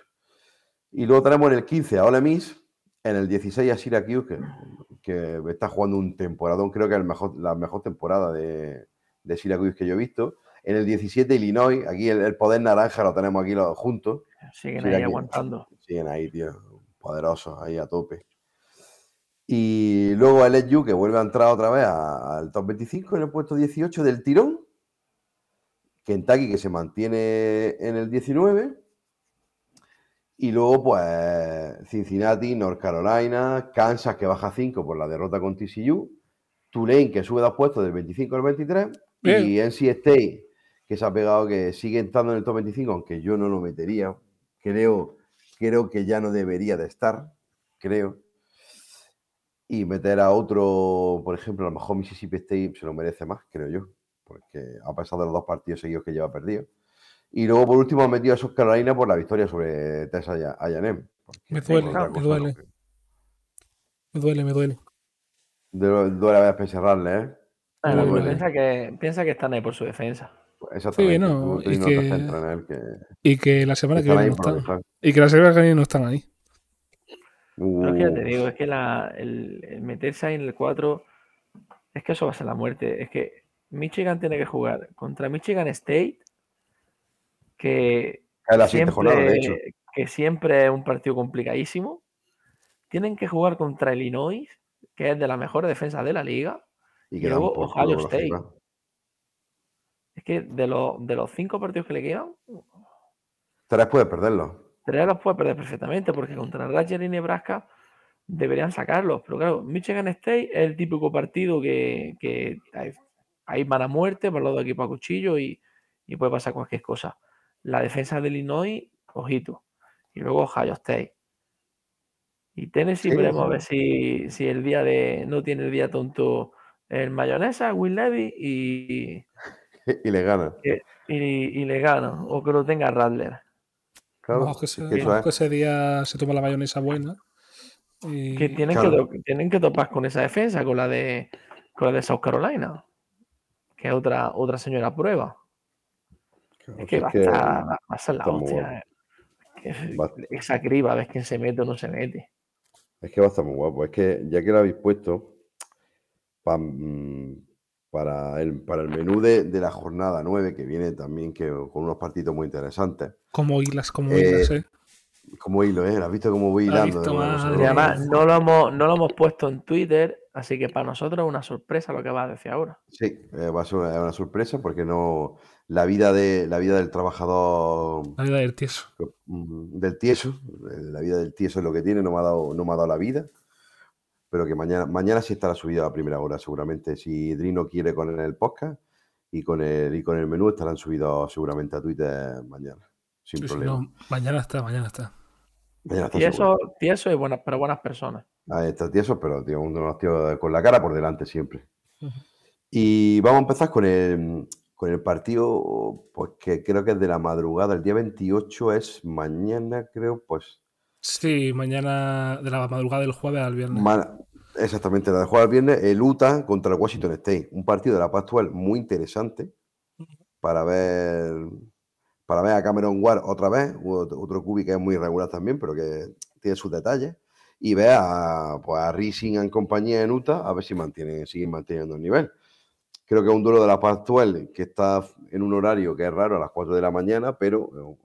Y luego tenemos en el 15 a Ole Miss, en el 16 a Syracuse, que, que está jugando un temporadón. Creo que es el mejor, la mejor temporada de, de Syracuse que yo he visto. En el 17 Illinois, aquí el, el poder naranja lo tenemos aquí los, juntos. Siguen ahí aguantando. Siguen ahí, tío, poderosos, ahí a tope. Y luego el LSU que vuelve a entrar otra vez al top 25 en el puesto 18 del tirón. Kentucky que se mantiene en el 19. Y luego, pues, Cincinnati, North Carolina, Kansas que baja 5 por la derrota con TCU. Tulane que sube dos puestos del 25 al 23. Y NC State que se ha pegado, que sigue entrando en el top 25, aunque yo no lo metería. Creo, creo que ya no debería de estar, creo. Y meter a otro, por ejemplo, a lo mejor Mississippi State se lo merece más, creo yo, porque a pesar de los dos partidos seguidos que lleva perdido. Y luego, por último, ha metido a South Carolina por la victoria sobre Texas porque Me duele, me duele. no. Me duele, me duele. Du- Duele a ver Spencer Rattler, ¿eh? Ah, no, piensa, que, piensa que están ahí por su defensa. Exactamente. no, Como y que- te centra en él, que Y que la semana que viene no están. Y que la semana que viene no están ahí. Pero es que ya te Uh, digo, es que la, el, el meterse ahí en el 4, es que eso va a ser la muerte. Es que Michigan tiene que jugar contra Michigan State, que es la siguiente jornada, de hecho. siempre, que siempre es un partido complicadísimo. Tienen que jugar contra Illinois, que es de las mejores defensas de la liga. Y y luego Ohio la State. Es que de, los de los cinco partidos que le quedan, Tres puedes perderlo. tres los puede perder perfectamente, porque contra Rutgers y Nebraska deberían sacarlos. Pero claro, Michigan State es el típico partido que, que ahí, ahí van a muerte, para los dos equipos a cuchillo y, y puede pasar cualquier cosa. La defensa de Illinois, ojito. Y luego Ohio State. Y Tennessee, Sí, veremos a ojo. ver si, si el día de. No tiene el día tonto el mayonesa, Will Levy y, [laughs] Y le gana. y, y le gana. O que lo tenga Radler. Claro. Que, es ese, que es. ese día se toma la mayonesa buena. Y que tienen, Claro. que, tienen que topar con esa defensa, con la de con la de South Carolina, que es otra, otra señora prueba. Es que, Es va, que a estar- va a ser la hostia. eh. Que- Va- esa criba, a ver quién se mete o no se mete. Es que va a estar muy guapo. Es que ya que lo habéis puesto pa- mm, para, el, para el menú de, de la jornada 9, que viene también que, con unos partidos muy interesantes. como hilas, como Eh, hilas, ¿eh? Como hilo, ¿eh? ¿Has visto cómo voy ¿Has hilando? además, no lo, hemos, no lo hemos puesto en Twitter, así que para nosotros es una sorpresa lo que vas a decir ahora. Sí, eh, va a ser una, una sorpresa porque no. La vida, de, la vida del trabajador La vida del tieso. mm, del tieso, eh, la vida del tieso es lo que tiene, no me ha dado, no me ha dado la vida. Pero que mañana, mañana sí estará subida a primera hora, seguramente. Si Drino quiere con el podcast y con el, y con el menú estarán subidos seguramente a Twitter mañana. Sin Sí, problema. no, mañana está, mañana está. Mañana está Y seguro. eso, y eso es buena, para buenas personas. Ahí está tieso, pero tío, unos tíos con la cara por delante siempre. Y vamos a empezar con el, con el partido, pues que creo que es de la madrugada, el día 28 es mañana, creo, pues Sí, mañana de la madrugada del jueves al viernes. Ma- Exactamente, la de jugar el viernes, el Utah contra el Washington State. Un partido de la Pac-12 muy interesante para ver para ver a Cameron Ward otra vez, otro, otro cubi que es muy irregular también, pero que tiene sus detalles. Y ver a, pues, a Rising en compañía en Utah, a ver si mantienen, siguen manteniendo el nivel. Creo que es un duelo de la Pac-12 que está en un horario que es raro a las 4 de la mañana, pero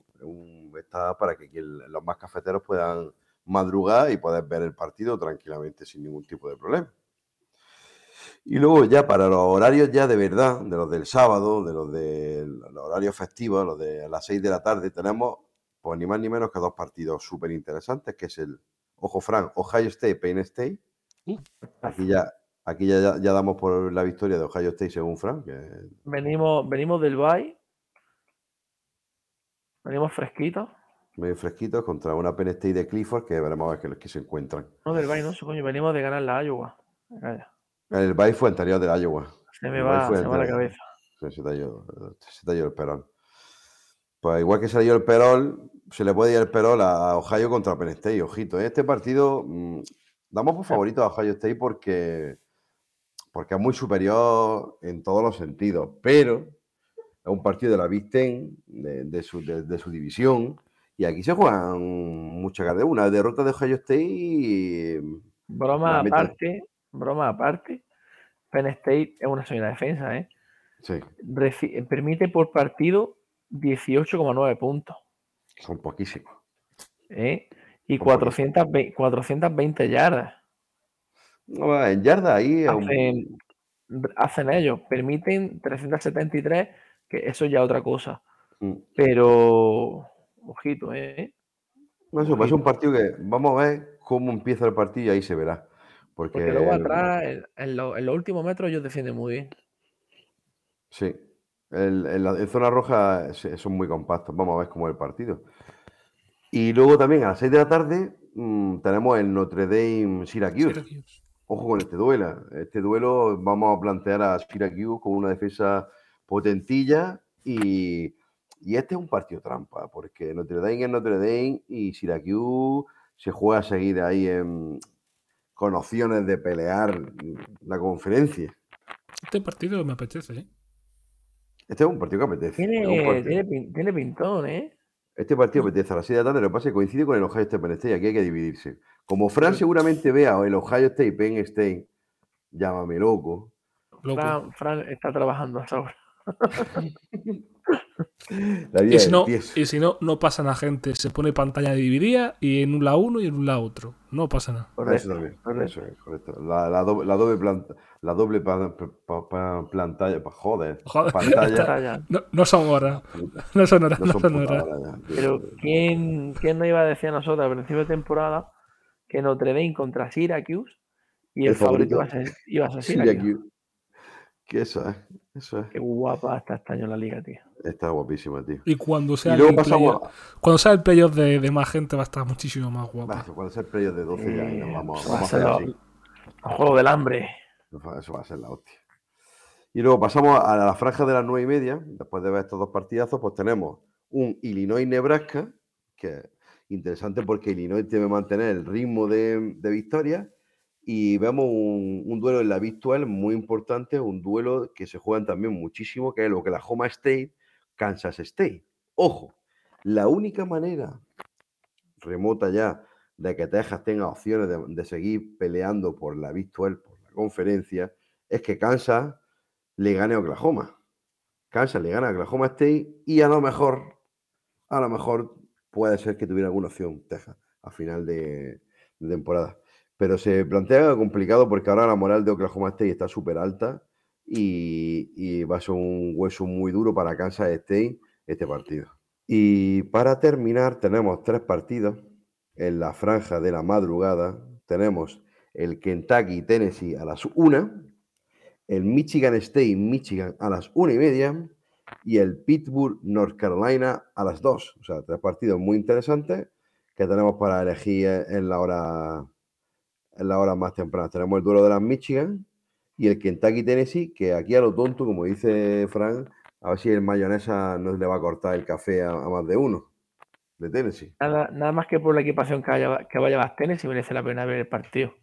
está para que los más cafeteros puedan madrugar y poder ver el partido tranquilamente sin ningún tipo de problema. Y luego ya para los horarios ya de verdad, de los del sábado, de los de los horarios festivos, los de las 6 de la tarde, tenemos pues ni más ni menos que dos partidos súper interesantes, que es el, ojo Fran, Ohio State, Penn State. Aquí ya, Aquí ya, ya- damos por la victoria de Ohio State según Frank. que Venimos, venimos del Bay. Venimos fresquitos. medio fresquitos contra una Penn State de Clifford que veremos a ver qué, qué se encuentran. No del Bay, no coño. Venimos de ganar la Iowa. Calla, El bye fue anterior del Iowa. Se me va, se me va la cabeza. Se, se te ha ido, se te ha ido el perol. Pues igual que dio el perol, se le puede ir el perol a Ohio contra Penn State. Ojito, ¿eh? este partido mm, damos por favorito a Ohio State porque, porque es muy superior en todos los sentidos, pero es un partido de la Big Ten, de, de su, de- de su división, y aquí se juegan muchas cartas. Una derrota de Ohio State y Broma aparte, broma aparte. Penn State es una sólida defensa, ¿eh? sí, Reci- permite por partido 18,9 puntos. son poquísimos. ¿eh? Y Son poquísimos. 420, 420 yardas. No, en yarda ahí un- Hacen, hacen ellos. Permiten 373, que eso ya es otra cosa. Mm. Pero, ojito, ¿eh? No, eso, pues es un partido que vamos a ver cómo empieza el partido y ahí se verá. Porque, Porque luego atrás, en, en lo- en los últimos metros, ellos defienden muy bien. Sí, el- en, la, en zona roja son muy compactos. Vamos a ver cómo es el partido. Y luego también a las 6 de la tarde mm, tenemos el Notre Dame Syracuse. Syracuse. Ojo con este duelo. Este duelo vamos a plantear a Syracuse con una defensa potentilla y, y este es un partido trampa, porque Notre Dame es Notre Dame y Syracuse se juega a seguir ahí en- con opciones de pelear la conferencia. Este partido me apetece, ¿eh? Este es un partido que apetece. Tiene, partido- tiene, tiene pintón, ¿eh? Este partido apetece a las 6 de la tarde, lo que pasa es que coincide con el Ohio State Penn State, aquí hay que dividirse. Como Fran seguramente vea el Ohio State Penn State, llámame loco. Loco. Fran, Fran está trabajando hasta ahora. [laughs] La vida Y si, no, tieso. y si no, no pasa nada, gente. Se pone pantalla dividida y en un lado uno y en un lado otro. No pasa nada. Eso Correcto, también, correcto. eso es, correcto. La, la doble, la doble planta, la doble pa- pa- pa- pantalla, pa- joder, Joder. pantalla. No, no son horas. No son horas, No no son horas. Pero ¿quién, ¿quién no iba a decir a nosotros al principio de temporada que Notre Dame contra Syracuse y el, El favorito, favorito. iba a ser, iba a ser Syracuse? Que eso es, eso es. Qué guapa está este año la liga, tío. Está guapísima, tío. Y cuando sea, Y luego el pasamos playoff- cuando sea el playoff de, de más gente va a estar muchísimo más guapo. Va, cuando sea el playoff de 12 ya, Eh, vamos, a vamos a ser hacer lo- así. el juego del hambre. Eso va a ser la hostia. Y luego pasamos a la franja de las nueve y media. Después de ver estos dos partidazos, pues tenemos un Illinois-Nebraska, que es interesante porque Illinois debe mantener el ritmo de, de victoria. Y vemos un, duelo en la virtual muy importante, un duelo que se juegan también muchísimo, que es lo que la Homa State, Kansas State. Ojo, la única manera remota ya de que Texas tenga opciones de, seguir peleando por la virtual, por la conferencia, es que Kansas le gane a Oklahoma. Kansas le gana a Oklahoma State y a lo mejor, a lo mejor puede ser que tuviera alguna opción Texas a final de temporada. Pero se plantea complicado porque ahora la moral de Oklahoma State está súper alta y, va a ser un hueso muy duro para Kansas State este partido. Y para terminar, tenemos tres partidos en la franja de la madrugada. Tenemos el Kentucky Tennessee a las 1, el Michigan State Michigan a las 1 y media y el Pittsburgh North Carolina a las 2. O sea, tres partidos muy interesantes que tenemos para elegir en la hora en la hora más temprana. Tenemos el duelo de las Michigan y el Kentucky Tennessee, que aquí a lo tonto, como dice Frank, a ver si el mayonesa no le va a cortar el café a, a más de uno de Tennessee. Nada, nada más que por la equipación que, haya, que vaya a tener, si merece la pena ver el partido.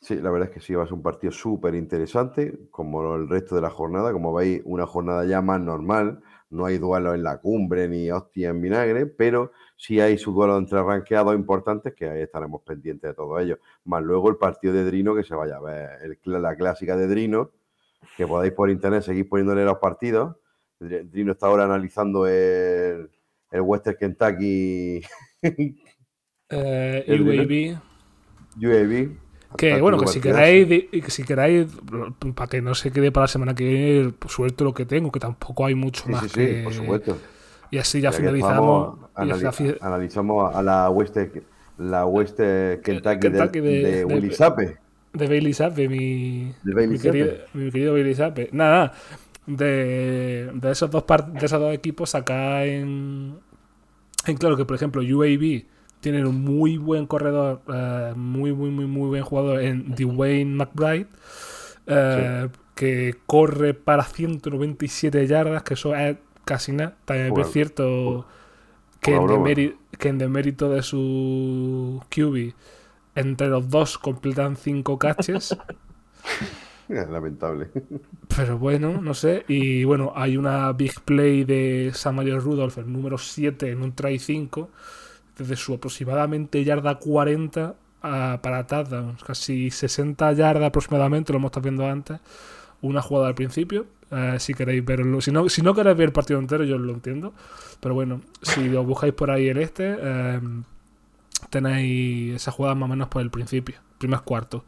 Sí, la verdad es que sí, va a ser un partido súper interesante, como el resto de la jornada. Como veis, una jornada ya más normal. No hay duelos en la cumbre ni hostia en vinagre, pero sí hay su duelo entre ranqueados importantes, que ahí estaremos pendientes de todo ello. Más luego el partido de Drino, que se vaya a ver, el la clásica de Drino, que podáis por internet seguir poniéndole los partidos. Dr- Drino está ahora analizando el, el Western Kentucky Eh, [laughs] El UAB. UAB. Que bueno, que si queráis, que si queráis, para que no se quede para la semana que viene, pues, suelto lo que tengo, que tampoco hay mucho Sí, más sí, sí, que- por supuesto. Y así ya finalizamos. analizamos a la West, la West Kentucky, Kentucky de, de- de de- Willy Sape. De Bailey Zappi, mi, mi, querido, mi querido Bailey Zappi. Nada. De, de esos dos de esos dos equipos acá en, en claro que por ejemplo UAB tienen un muy buen corredor, eh, muy muy muy muy buen jugador en Dwayne McBride, eh, que corre para 197 yardas, que eso es casi nada. También es Jugador. cierto que en, Una broma. deméri- que en demérito de su QB, entre los dos completan 5 catches. [laughs] Es lamentable. Pero bueno, no sé. Y bueno, hay una big play de Samario Rudolph, el número 7 en un try 5, desde su aproximadamente yarda 40 a, para touchdowns, casi 60 yardas aproximadamente, lo hemos estado viendo antes. Una jugada al principio, eh, si queréis verlo. Si no, si no queréis ver el partido entero, yo lo entiendo. Pero bueno, si lo buscáis por ahí el este, eh, tenéis esa jugada más o menos por el principio, primer cuarto.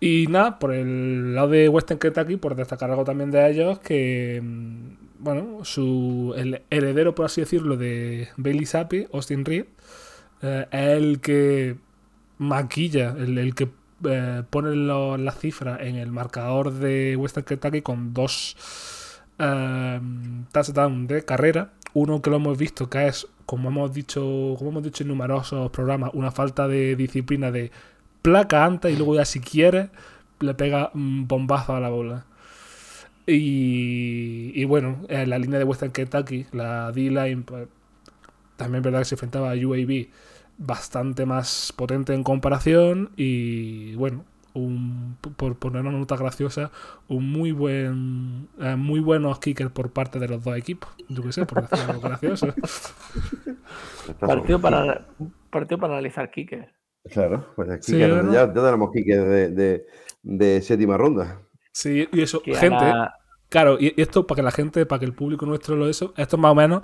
Y nada, por el lado de Western Kentucky, por destacar algo también de ellos, que, mm, bueno, su, el heredero, por así decirlo, de Bailey Zappi, Austin Reed, eh, es el que maquilla, el, el que eh, pone lo- las cifras en el marcador de Western Kentucky con dos eh, touchdowns de carrera. Uno que lo hemos visto que es, como hemos dicho, como hemos dicho en numerosos programas, una falta de disciplina de placa antes y luego ya si quiere le pega un bombazo a la bola. Y, y bueno, en la línea de Western Kentucky, la D-line, pues, también es verdad que se enfrentaba a UAB bastante más potente en comparación y bueno, un, por poner una nota graciosa, un muy buen eh, muy buenos kickers por parte de los dos equipos. Yo qué sé, por decir algo gracioso. [laughs] Partido para, partido para analizar kicker. Claro, pues aquí Sí, ya, ya tenemos kickers de, de, de séptima ronda. Sí, y eso, Que gente, Claro, y y esto para que la gente, para que el público nuestro lo eso, esto es más o menos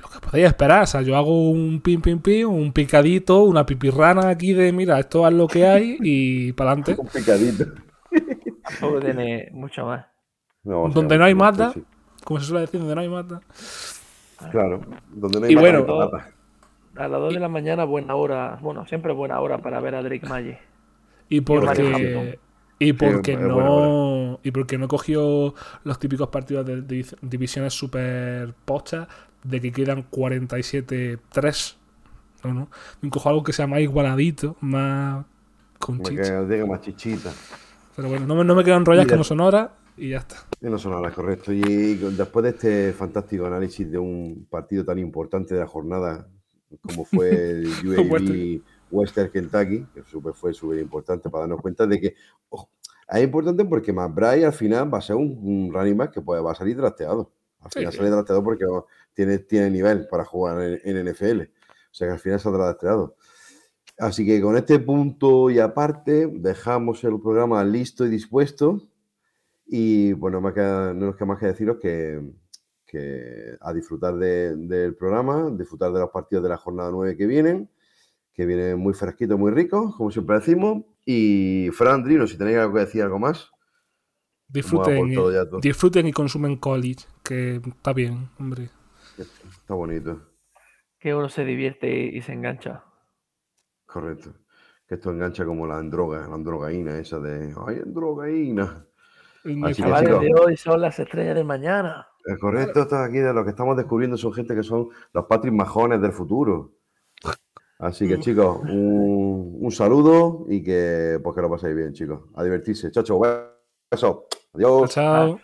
pues, lo que podéis esperar. O sea, yo hago un pim pim pim, un picadito, una pipirrana aquí de mira, esto es lo que hay y para adelante. [laughs] Un picadito. tampoco tiene mucho más. No, o sea, Donde no hay mata, sí, como se suele decir, donde no hay mata. Claro, donde no hay Y mata, bueno- no hay mata. A las 2 de la mañana, buena hora. Bueno, siempre buena hora para ver a Drake Maggi. Y porque. Y porque no y porque no cogió los típicos partidos de, divi- divisiones super pochas de que quedan 47-3. No, no. Cojo algo que sea más igualadito, más con chicha. más chichita. Pero bueno, no me, no me quedan rollas que no son horas y ya está. Y no son horas, correcto. Y después de este fantástico análisis de un partido tan importante de la jornada como fue el [laughs] UAB Western. Kentucky, que super- fue súper importante para darnos cuenta de que ojo, es importante porque McBride al final va a ser un, un running back que puede, va a salir trasteado. Al final sí. sale trasteado porque tiene, tiene nivel para jugar en, en NFL. O sea que al final saldrá trasteado. Así que con este punto y aparte, dejamos el programa listo y dispuesto. Y bueno, me queda- no nos queda más que deciros que, que a disfrutar de- del programa, disfrutar de los partidos de la jornada 9 que vienen, que vienen muy fresquitos, muy ricos, como siempre decimos. Y Fran, Drino, si tenéis algo que decir, algo más. Disfruten, y- ya todo. disfruten y consumen college, que está bien, hombre. Está bonito, Que uno se divierte y, se engancha. correcto. Que esto engancha como la androga, la androgaína esa de, ay, androgaína. Así que, Chavales de hoy son las estrellas de mañana. Es correcto, esto aquí de lo que estamos descubriendo son gente que son los Patrick Majones del futuro. Así que chicos, un, un saludo y que pues que lo paséis bien, chicos. A divertirse. Chacho, besos. Adiós. Chao.